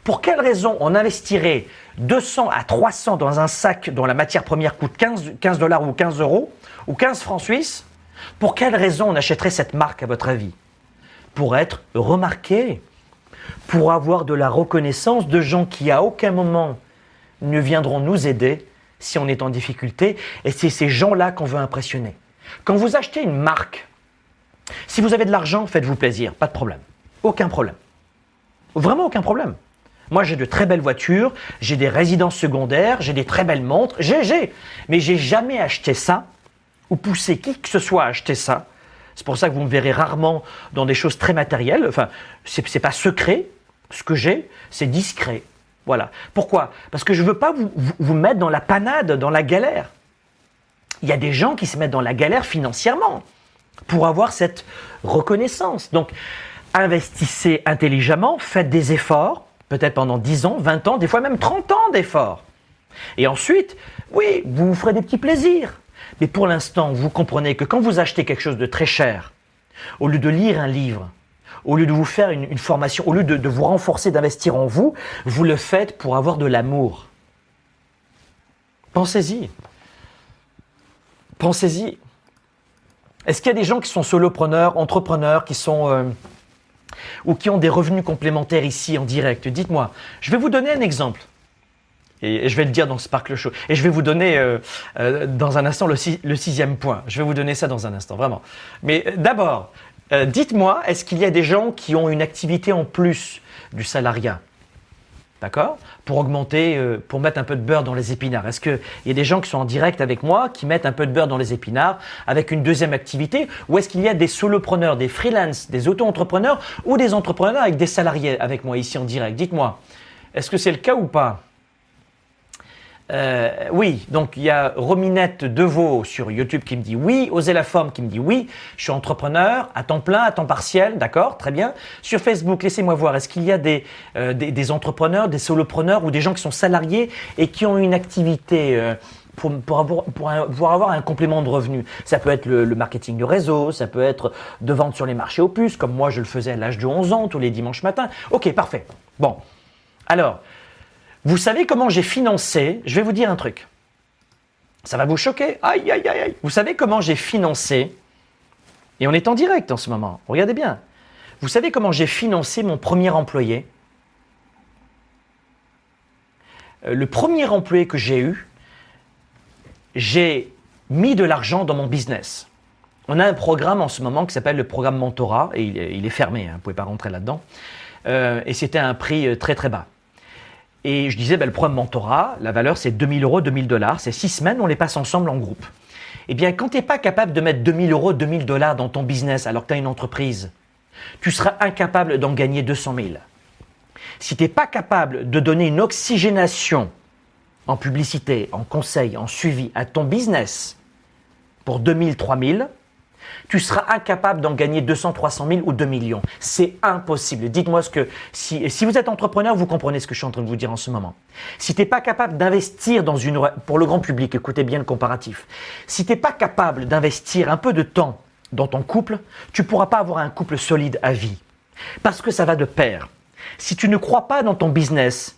Pour quelle raison on investirait 200 à 300 dans un sac dont la matière première coûte 15 dollars ou 15 euros ou 15 francs suisses? Pour quelle raison on achèterait cette marque à votre avis? Pour être remarqué, pour avoir de la reconnaissance de gens qui à aucun moment ne viendront nous aider si on est en difficulté et c'est ces gens-là qu'on veut impressionner. Quand vous achetez une marque, si vous avez de l'argent, faites-vous plaisir, pas de problème. Aucun problème. Vraiment aucun problème. Moi, j'ai de très belles voitures, j'ai des résidences secondaires, j'ai des très belles montres, j'ai, j'ai. Mais j'ai jamais acheté ça ou poussé qui que ce soit à acheter ça. C'est pour ça que vous me verrez rarement dans des choses très matérielles. Enfin, c'est, c'est pas secret. Ce que j'ai, c'est discret. Voilà. Pourquoi? Parce que je veux pas vous, vous mettre dans la panade, dans la galère. Il y a des gens qui se mettent dans la galère financièrement pour avoir cette reconnaissance. Donc, investissez intelligemment, faites des efforts, peut-être pendant 10 ans, 20 ans, des fois même 30 ans d'efforts. Et ensuite, oui, vous ferez des petits plaisirs. Mais pour l'instant, vous comprenez que quand vous achetez quelque chose de très cher, au lieu de lire un livre, au lieu de vous faire une, formation, au lieu de vous renforcer, d'investir en vous, vous le faites pour avoir de l'amour. Pensez-y. Pensez-y. Est-ce qu'il y a des gens qui sont solopreneurs, entrepreneurs, qui sont euh, ou qui ont des revenus complémentaires ici en direct? Dites-moi. Je vais vous donner un exemple. Et je vais le dire dans Sparkle Show. Et je vais vous donner euh, euh, dans un instant le, sixième point. Je vais vous donner ça dans un instant, vraiment. Mais d'abord, dites-moi, est-ce qu'il y a des gens qui ont une activité en plus du salariat? D'accord Pour augmenter, euh, pour mettre un peu de beurre dans les épinards. Est-ce qu'il y a des gens qui sont en direct avec moi, qui mettent un peu de beurre dans les épinards avec une deuxième activité Ou est-ce qu'il y a des solopreneurs, des freelances, des auto-entrepreneurs ou des entrepreneurs avec des salariés avec moi ici en direct? Dites-moi, est-ce que c'est le cas ou pas? Euh, oui, donc il y a Rominette Deveau sur YouTube qui me dit oui, Oser la forme qui me dit oui, je suis entrepreneur à temps plein, à temps partiel, d'accord, très bien. Sur Facebook, laissez-moi voir, est-ce qu'il y a des, euh, des, entrepreneurs, des solopreneurs ou des gens qui sont salariés et qui ont une activité euh, pour, pour, avoir, pour, avoir, un complément de revenus. Ça peut être le, marketing de réseau, ça peut être de vente sur les marchés opus, comme moi je le faisais à l'âge de 11 ans, tous les dimanches matins. Ok, parfait. Bon. Alors, vous savez comment j'ai financé Je vais vous dire un truc. Ça va vous choquer Aïe, aïe, aïe, aïe. Vous savez comment j'ai financé Et on est en direct en ce moment. Regardez bien. Vous savez comment j'ai financé mon premier employé? Euh, Le premier employé que j'ai eu, j'ai mis de l'argent dans mon business. On a un programme en ce moment qui s'appelle le programme Mentorat, et il est, fermé, hein, vous ne pouvez pas rentrer là-dedans. Euh, et c'était un prix euh, très très bas. Et je disais, ben, le programme mentorat, la valeur c'est 2000 euros, 2000 dollars. C'est six semaines, on les passe ensemble en groupe. Eh bien, quand tu n'es pas capable de mettre 2000 euros, 2000 dollars dans ton business alors que tu as une entreprise, tu seras incapable d'en gagner 200 000. Si tu n'es pas capable de donner une oxygénation en publicité, en conseil, en suivi à ton business pour 2000, 3000, tu seras incapable d'en gagner 200, 300 000 ou 2 millions. C'est impossible. Dites-moi ce que, si, vous êtes entrepreneur, vous comprenez ce que je suis en train de vous dire en ce moment. Si tu n'es pas capable d'investir dans une, pour le grand public, écoutez bien le comparatif. Si tu n'es pas capable d'investir un peu de temps dans ton couple, tu pourras pas avoir un couple solide à vie. Parce que ça va de pair. Si tu ne crois pas dans ton business,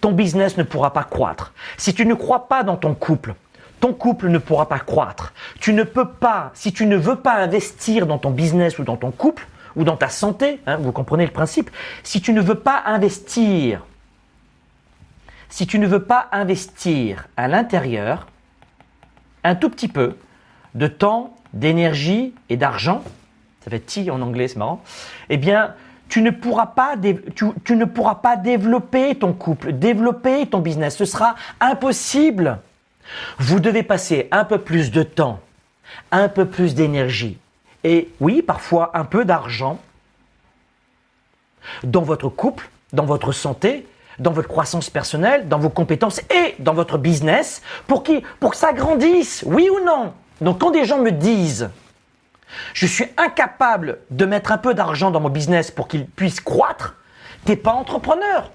ton business ne pourra pas croître. Si tu ne crois pas dans ton couple, ton couple ne pourra pas croître. Tu ne peux pas, si tu ne veux pas investir dans ton business ou dans ton couple ou dans ta santé, hein, vous comprenez le principe, si tu ne veux pas investir, si tu ne veux pas investir à l'intérieur un tout petit peu de temps, d'énergie et d'argent, ça fait T en anglais, c'est marrant, eh bien, tu ne pourras pas développer ton couple, développer ton business. Ce sera impossible. Vous devez passer un peu plus de temps, un peu plus d'énergie et oui, parfois un peu d'argent dans votre couple, dans votre santé, dans votre croissance personnelle, dans vos compétences et dans votre business pour, qui, pour que ça grandisse, oui ou non Donc quand des gens me disent je suis incapable de mettre un peu d'argent dans mon business pour qu'il puisse croître, t'es pas entrepreneur.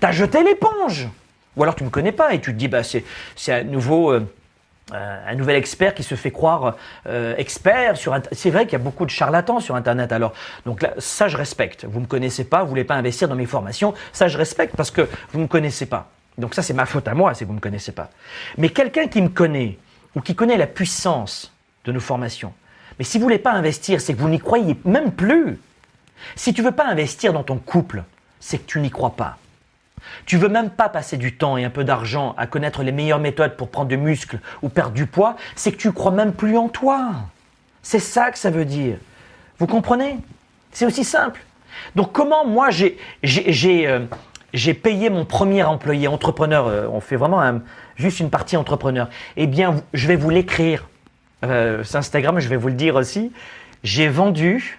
T'as jeté l'éponge. Ou alors tu ne me connais pas et tu te dis, bah, c'est, c'est nouveau... Euh, euh, un nouvel expert qui se fait croire euh, expert sur c'est vrai qu'il y a beaucoup de charlatans sur internet. Alors donc ça je respecte. Vous me connaissez pas vous voulez pas investir dans mes formations ça je respecte parce que vous me connaissez pas. Donc ça c'est ma faute à moi si vous me connaissez pas. Mais quelqu'un qui me connaît ou qui connaît la puissance de nos formations mais si vous voulez pas investir c'est que vous n'y croyez même plus. Si tu veux pas investir dans ton couple c'est que tu n'y crois pas tu veux même pas passer du temps et un peu d'argent à connaître les meilleures méthodes pour prendre du muscle ou perdre du poids, c'est que tu crois même plus en toi. C'est ça que ça veut dire. Vous comprenez? C'est aussi simple. Donc comment moi j'ai euh, payé mon premier employé entrepreneur. Euh, on fait vraiment juste une partie entrepreneur. Eh bien, je vais vous l'écrire. Euh, c'est Instagram, je vais vous le dire aussi. J'ai vendu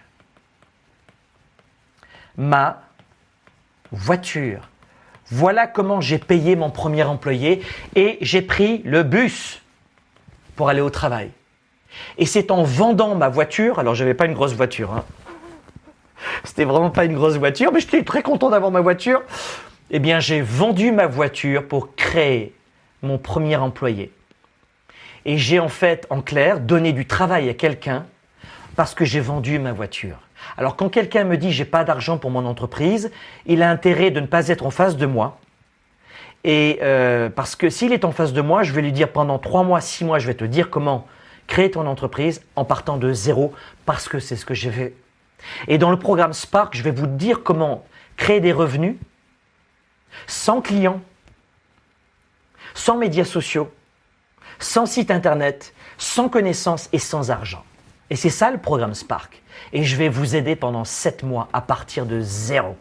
ma voiture voilà comment j'ai payé mon premier employé et j'ai pris le bus pour aller au travail. Et c'est en vendant ma voiture, alors j'avais pas une grosse voiture, hein. c'était vraiment pas une grosse voiture, mais j'étais très content d'avoir ma voiture. Eh bien, j'ai vendu ma voiture pour créer mon premier employé. Et j'ai en fait, en clair, donné du travail à quelqu'un parce que j'ai vendu ma voiture. Alors quand quelqu'un me dit j'ai pas d'argent pour mon entreprise, il a intérêt de ne pas être en face de moi. Et euh, parce que s'il est en face de moi, je vais lui dire pendant trois mois, six mois, je vais te dire comment créer ton entreprise en partant de zéro, parce que c'est ce que j'ai fait. Et dans le programme Spark, je vais vous dire comment créer des revenus sans clients, sans médias sociaux, sans site internet, sans connaissances et sans argent. Et c'est ça le programme Spark. Et je vais vous aider pendant 7 mois à partir de zéro.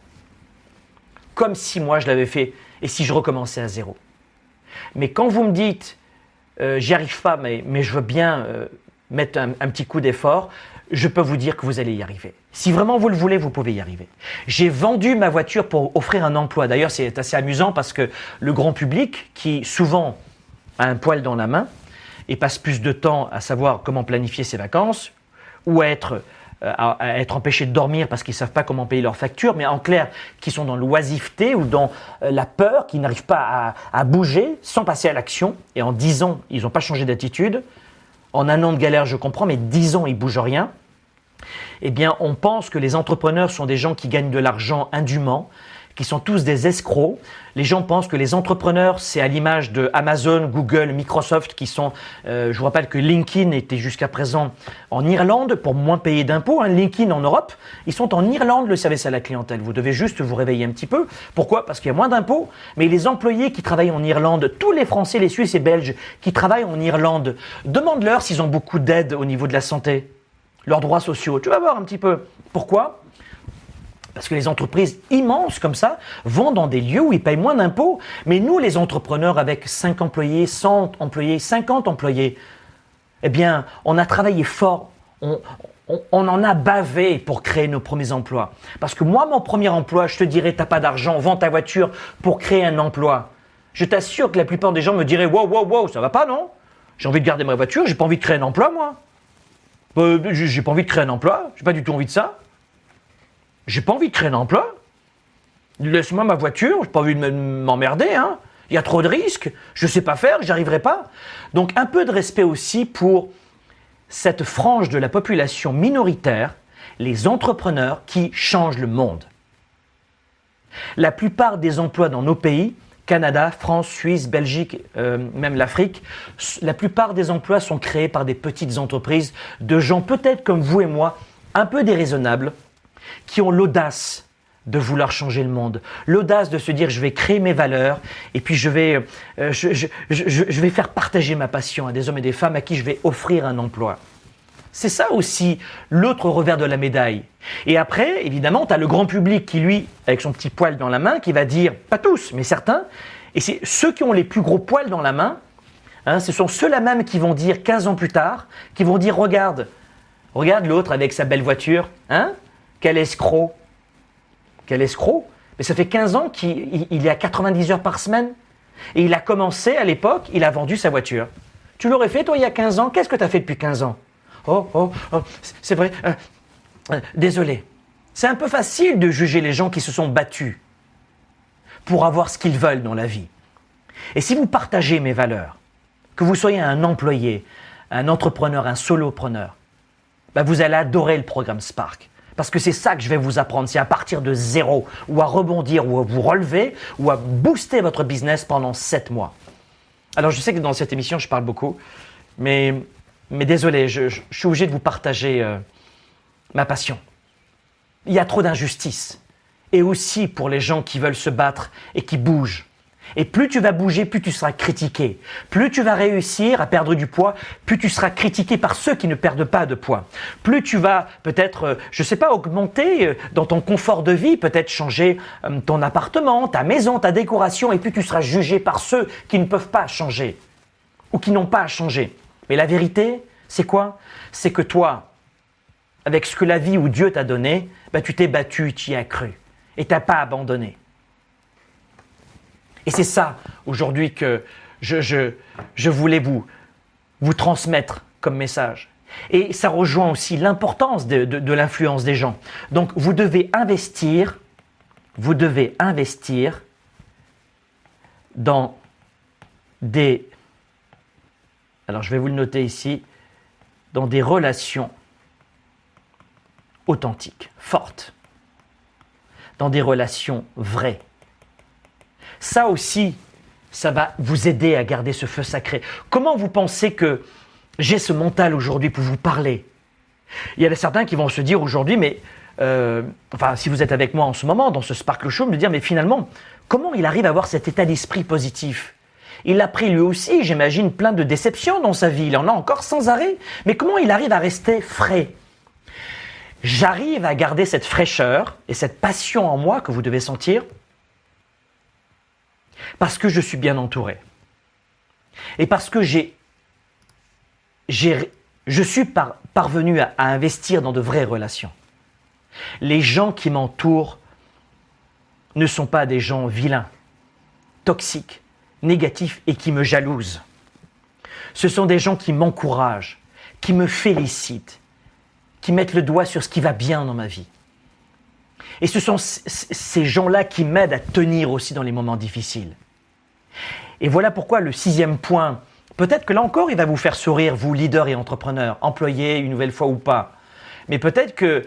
comme si moi je l'avais fait et si je recommençais à zéro. Mais quand vous me dites, euh, j'y arrive pas, mais, mais je veux bien euh, mettre un, un petit coup d'effort, je peux vous dire que vous allez y arriver. Si vraiment vous le voulez, vous pouvez y arriver. J'ai vendu ma voiture pour offrir un emploi. D'ailleurs, c'est assez amusant parce que le grand public, qui souvent a un poil dans la main et passe plus de temps à savoir comment planifier ses vacances ou à être, euh, à être empêché de dormir parce qu'ils ne savent pas comment payer leurs factures, mais en clair, qui sont dans l'oisiveté ou dans euh, la peur, qui n'arrivent pas à, bouger sans passer à l'action. Et en dix ans, ils n'ont pas changé d'attitude. En un an de galère, je comprends, mais dix ans, ils bougent rien eh bien, on pense que les entrepreneurs sont des gens qui gagnent de l'argent indûment, qui sont tous des escrocs. Les gens pensent que les entrepreneurs, c'est à l'image de Amazon, Google, Microsoft, qui sont. Euh, je vous rappelle que LinkedIn était jusqu'à présent en Irlande pour moins payer d'impôts. Hein, LinkedIn en Europe, ils sont en Irlande le service à la clientèle. Vous devez juste vous réveiller un petit peu. Pourquoi? Parce qu'il y a moins d'impôts. Mais les employés qui travaillent en Irlande, tous les Français, les Suisses et Belges qui travaillent en Irlande, demande-leur s'ils ont beaucoup d'aide au niveau de la santé leurs droits sociaux. Tu vas voir un petit peu. Pourquoi parce que les entreprises immenses comme ça vont dans des lieux où ils payent moins d'impôts. Mais nous, les entrepreneurs avec 5 employés, 100 employés, 50 employés, eh bien, on a travaillé fort. On, en a bavé pour créer nos premiers emplois. Parce que moi, mon premier emploi, je te dirais, t'as pas d'argent, vends ta voiture pour créer un emploi. Je t'assure que la plupart des gens me diraient, wow, wow, wow, ça va pas, non? J'ai envie de garder ma voiture, j'ai pas envie de créer un emploi, moi. Euh, j'ai pas envie de créer un emploi, j'ai pas du tout envie de ça. J'ai pas envie de créer un emploi. Laisse-moi ma voiture, j'ai pas envie de m'emmerder, hein. Il y a trop de risques, je sais pas faire, j'arriverai pas. Donc un peu de respect aussi pour cette frange de la population minoritaire, les entrepreneurs qui changent le monde. La plupart des emplois dans nos pays Canada, France, Suisse, Belgique, euh, même l'Afrique, la plupart des emplois sont créés par des petites entreprises de gens peut-être comme vous et moi, un peu déraisonnables, qui ont l'audace de vouloir changer le monde, l'audace de se dire je vais créer mes valeurs et puis je vais, euh, je vais faire partager ma passion à des hommes et des femmes à qui je vais offrir un emploi. C'est ça aussi l'autre revers de la médaille. Et après, évidemment, tu as le grand public qui, lui, avec son petit poil dans la main, qui va dire, pas tous, mais certains, et c'est ceux qui ont les plus gros poils dans la main, hein, ce sont ceux-là même qui vont dire 15 ans plus tard, qui vont dire, regarde, regarde l'autre avec sa belle voiture, hein, quel escroc, quel escroc. Mais ça fait 15 ans qu'il il est à 90 heures par semaine. Et il a commencé à l'époque, il a vendu sa voiture. Tu l'aurais fait, toi, il y a 15 ans? Qu'est-ce que tu as fait depuis 15 ans? Oh, oh, oh, c'est vrai, euh, euh, désolé. C'est un peu facile de juger les gens qui se sont battus pour avoir ce qu'ils veulent dans la vie. Et si vous partagez mes valeurs, que vous soyez un employé, un entrepreneur, un solopreneur, bah vous allez adorer le programme Spark. Parce que c'est ça que je vais vous apprendre, c'est à partir de zéro, ou à rebondir, ou à vous relever, ou à booster votre business pendant sept mois. Alors je sais que dans cette émission, je parle beaucoup, mais mais désolé, je, suis obligé de vous partager euh, ma passion. Il y a trop d'injustice. Et aussi pour les gens qui veulent se battre et qui bougent. Et plus tu vas bouger, plus tu seras critiqué. Plus tu vas réussir à perdre du poids, plus tu seras critiqué par ceux qui ne perdent pas de poids. Plus tu vas peut-être, euh, je ne sais pas, augmenter euh, dans ton confort de vie, peut-être changer ton appartement, ta maison, ta décoration, et plus tu seras jugé par ceux qui ne peuvent pas changer ou qui n'ont pas à changer. Mais la vérité, c'est quoi? C'est que toi, avec ce que la vie ou Dieu t'a donné, bah, tu t'es battu, tu y as cru. Et tu n'as pas abandonné. Et c'est ça, aujourd'hui, que je, je, voulais vous, vous transmettre comme message. Et ça rejoint aussi l'importance de, de l'influence des gens. Donc, vous devez investir, vous devez investir dans des alors je vais vous le noter ici, dans des relations authentiques, fortes, dans des relations vraies. Ça aussi, ça va vous aider à garder ce feu sacré. Comment vous pensez que j'ai ce mental aujourd'hui pour vous parler? Il y a certains qui vont se dire aujourd'hui, mais euh, enfin, si vous êtes avec moi en ce moment dans ce Sparkle Show, me dire, mais finalement, comment il arrive à avoir cet état d'esprit positif? Il a pris lui aussi, j'imagine, plein de déceptions dans sa vie. Il en a encore sans arrêt. Mais comment il arrive à rester frais? J'arrive à garder cette fraîcheur et cette passion en moi que vous devez sentir Parce que je suis bien entouré. Et parce que j'ai, je suis parvenu à investir dans de vraies relations. Les gens qui m'entourent ne sont pas des gens vilains, toxiques, négatifs et qui me jalousent. Ce sont des gens qui m'encouragent, qui me félicitent, qui mettent le doigt sur ce qui va bien dans ma vie. Et ce sont ces gens-là qui m'aident à tenir aussi dans les moments difficiles. Et voilà pourquoi le sixième point, peut-être que là encore, il va vous faire sourire, vous, leader et entrepreneur, employé une nouvelle fois ou pas. Mais peut-être que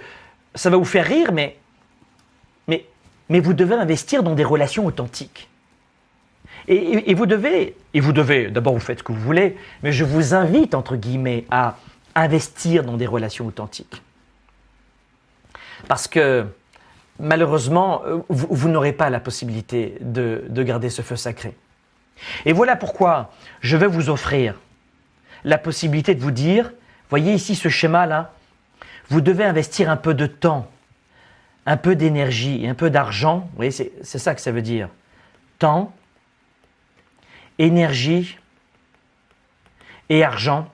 ça va vous faire rire, mais, mais, mais vous devez investir dans des relations authentiques. Et, vous devez, et vous devez, d'abord vous faites ce que vous voulez, mais je vous invite, entre guillemets, à investir dans des relations authentiques. Parce que malheureusement, euh, vous, n'aurez pas la possibilité de, de garder ce feu sacré. Et voilà pourquoi je vais vous offrir la possibilité de vous dire, voyez ici ce schéma-là, vous devez investir un peu de temps, un peu d'énergie et un peu d'argent. Vous voyez, c'est ça que ça veut dire. Temps, énergie et argent.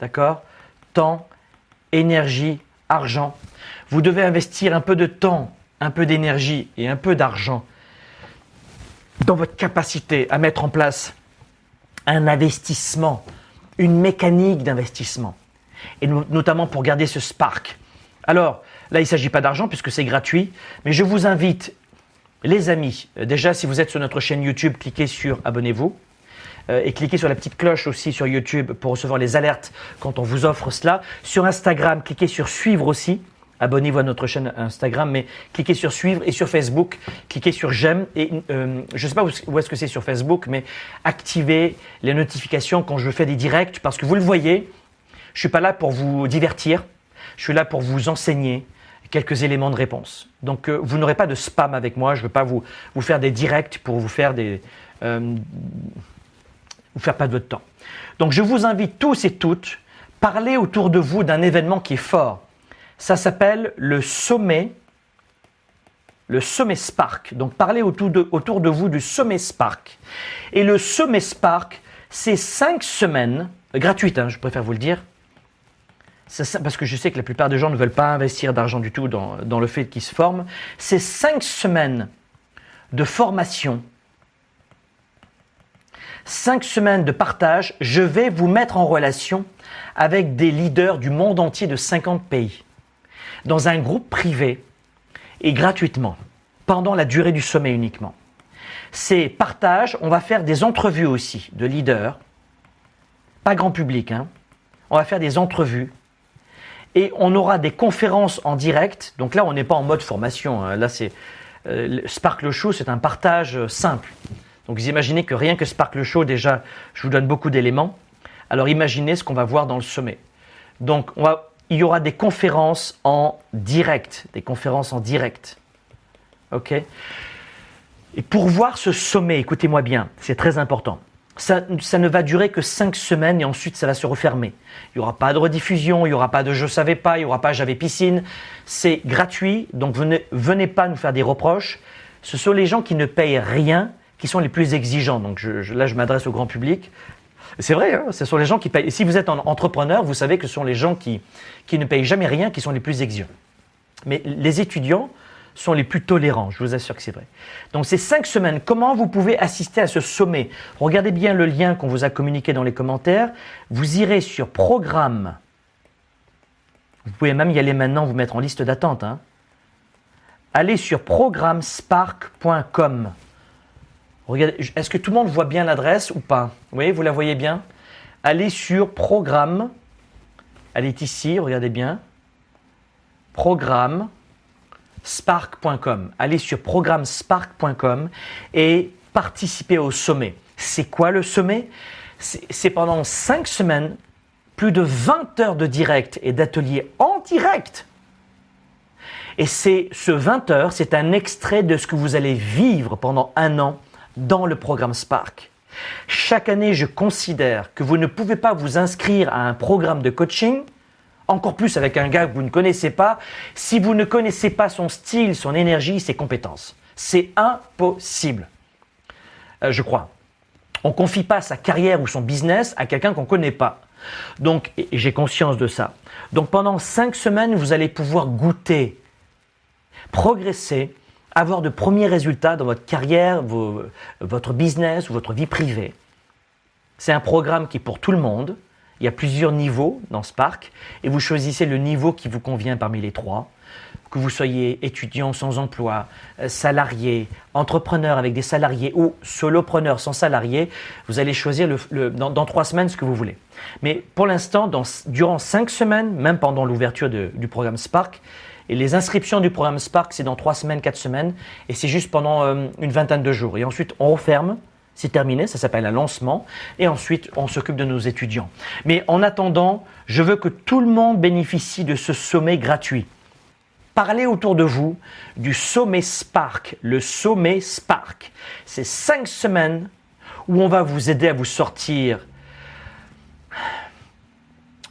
D'accord? Temps, énergie, argent. Vous devez investir un peu de temps, un peu d'énergie et un peu d'argent dans votre capacité à mettre en place un investissement une mécanique d'investissement, et notamment pour garder ce spark. Alors, là, il ne s'agit pas d'argent puisque c'est gratuit, mais je vous invite, les amis, euh, déjà si vous êtes sur notre chaîne YouTube, cliquez sur abonnez-vous. Euh, et cliquez sur la petite cloche aussi sur YouTube pour recevoir les alertes quand on vous offre cela. Sur Instagram, cliquez sur suivre aussi abonnez-vous à notre chaîne Instagram, mais cliquez sur suivre et sur Facebook, cliquez sur j'aime et euh, je ne sais pas où est-ce que c'est sur Facebook, mais activez les notifications quand je fais des directs parce que vous le voyez, je suis pas là pour vous divertir, je suis là pour vous enseigner quelques éléments de réponse. Donc euh, vous n'aurez pas de spam avec moi, je ne veux pas vous, vous faire des directs pour vous faire des euh, vous faire pas de votre temps. Donc je vous invite tous et toutes parler autour de vous d'un événement qui est fort ça s'appelle le sommet, le sommet Spark. Donc parlez autour de, vous du sommet Spark. Et le sommet Spark, c'est cinq semaines, gratuites, hein, je préfère vous le dire, parce que je sais que la plupart des gens ne veulent pas investir d'argent du tout dans, dans le fait qu'ils se forment. C'est cinq semaines de formation, cinq semaines de partage. Je vais vous mettre en relation avec des leaders du monde entier de 50 pays dans un groupe privé et gratuitement, pendant la durée du sommet uniquement. Ces partages, on va faire des entrevues aussi de leaders, pas grand public, hein. on va faire des entrevues et on aura des conférences en direct. Donc là, on n'est pas en mode formation. Hein. Là, c'est euh, Sparkle Show, c'est un partage euh, simple. Donc vous imaginez que rien que Sparkle Show, déjà, je vous donne beaucoup d'éléments. Alors imaginez ce qu'on va voir dans le sommet. Donc on va il y aura des conférences en direct, des conférences en direct. OK? Et pour voir ce sommet, écoutez-moi bien, c'est très important. Ça, ne va durer que cinq semaines et ensuite ça va se refermer. Il n'y aura pas de rediffusion, il n'y aura pas de je savais pas, il n'y aura pas j'avais piscine. C'est gratuit, donc venez, venez pas nous faire des reproches. Ce sont les gens qui ne payent rien qui sont les plus exigeants. Donc là, je m'adresse au grand public. C'est vrai, hein, ce sont les gens qui payent. si vous êtes entrepreneur, vous savez que ce sont les gens qui, ne payent jamais rien qui sont les plus exigeants. Mais les étudiants sont les plus tolérants, je vous assure que c'est vrai. Donc ces cinq semaines, comment vous pouvez assister à ce sommet? Regardez bien le lien qu'on vous a communiqué dans les commentaires. Vous irez sur programme. Vous pouvez même y aller maintenant, vous mettre en liste d'attente. Hein. Allez sur programmespark.com. Est-ce que tout le monde voit bien l'adresse ou pas Oui, vous la voyez bien Allez sur programme. Elle est ici, regardez bien. Programme spark.com. Allez sur programmespark.com et participez au sommet. C'est quoi le sommet C'est pendant 5 semaines, plus de 20 heures de direct et d'ateliers en direct. Et c'est ce 20 heures, c'est un extrait de ce que vous allez vivre pendant un an dans le programme Spark. Chaque année, je considère que vous ne pouvez pas vous inscrire à un programme de coaching, encore plus avec un gars que vous ne connaissez pas, si vous ne connaissez pas son style, son énergie, ses compétences. C'est impossible. Euh, je crois. On ne confie pas sa carrière ou son business à quelqu'un qu'on ne connaît pas. Donc, j'ai conscience de ça. Donc, pendant cinq semaines, vous allez pouvoir goûter, progresser, avoir de premiers résultats dans votre carrière, votre business ou votre vie privée. C'est un programme qui est pour tout le monde. Il y a plusieurs niveaux dans Spark et vous choisissez le niveau qui vous convient parmi les trois que vous soyez étudiant sans emploi, euh, salarié, entrepreneur avec des salariés ou solopreneur sans salarié, vous allez choisir dans, trois semaines ce que vous voulez. Mais pour l'instant, durant cinq semaines, même pendant l'ouverture du programme Spark, et les inscriptions du programme Spark, c'est dans trois semaines, quatre semaines, et c'est juste pendant euh, une vingtaine de jours. Et ensuite, on referme. C'est terminé, ça s'appelle un lancement. Et ensuite, on s'occupe de nos étudiants. Mais en attendant, je veux que tout le monde bénéficie de ce sommet gratuit. Parlez autour de vous du sommet Spark, le sommet Spark. C'est cinq semaines où on va vous aider à vous sortir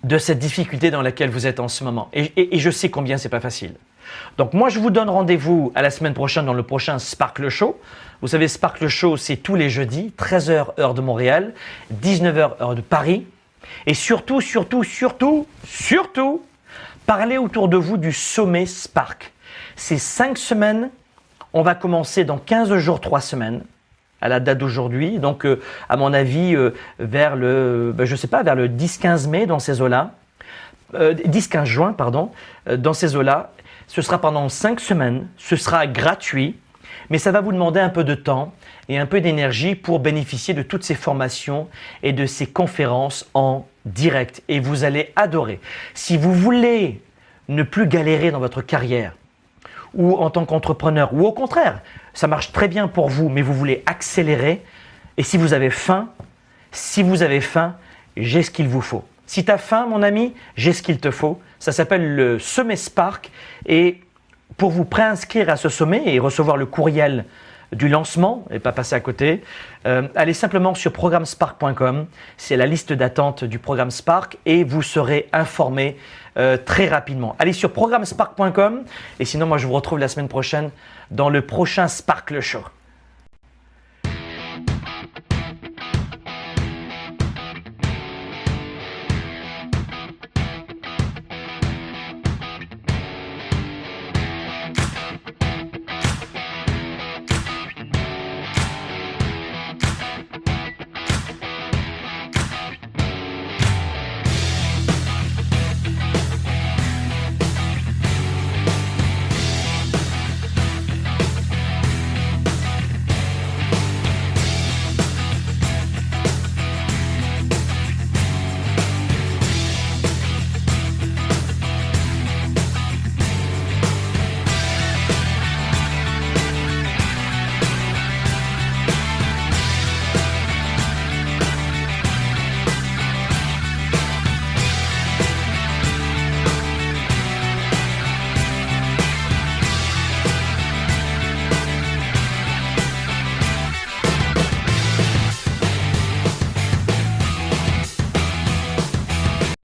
de cette difficulté dans laquelle vous êtes en ce moment. Et, je sais combien c'est pas facile. Donc moi, je vous donne rendez-vous à la semaine prochaine dans le prochain Sparkle Show. Vous savez, Sparkle Show, c'est tous les jeudis, 13h heure de Montréal, 19h heure de Paris. Et surtout, surtout, surtout, surtout, Parlez autour de vous du sommet Spark. Ces cinq semaines, on va commencer dans 15 jours, 3 semaines, à la date d'aujourd'hui. Donc, euh, à mon avis, euh, vers le, ben, je sais pas, vers le 10-15 mai, dans ces eaux-là. 10-15 euh, juin, pardon, dans ces eaux-là. Ce sera pendant 5 semaines. Ce sera gratuit. Mais ça va vous demander un peu de temps et un peu d'énergie pour bénéficier de toutes ces formations et de ces conférences en direct. Et vous allez adorer. Si vous voulez ne plus galérer dans votre carrière ou en tant qu'entrepreneur, ou au contraire, ça marche très bien pour vous, mais vous voulez accélérer, et si vous avez faim, si vous avez faim, j'ai ce qu'il vous faut. Si tu as faim, mon ami, j'ai ce qu'il te faut. Ça s'appelle le Sommet Spark. Et pour vous préinscrire à ce sommet et recevoir le courriel du lancement et pas passer à côté, euh, allez simplement sur programmespark.com. C'est la liste d'attente du programme Spark et vous serez informé euh, très rapidement. Allez sur programmespark.com et sinon moi je vous retrouve la semaine prochaine dans le prochain Spark le Show.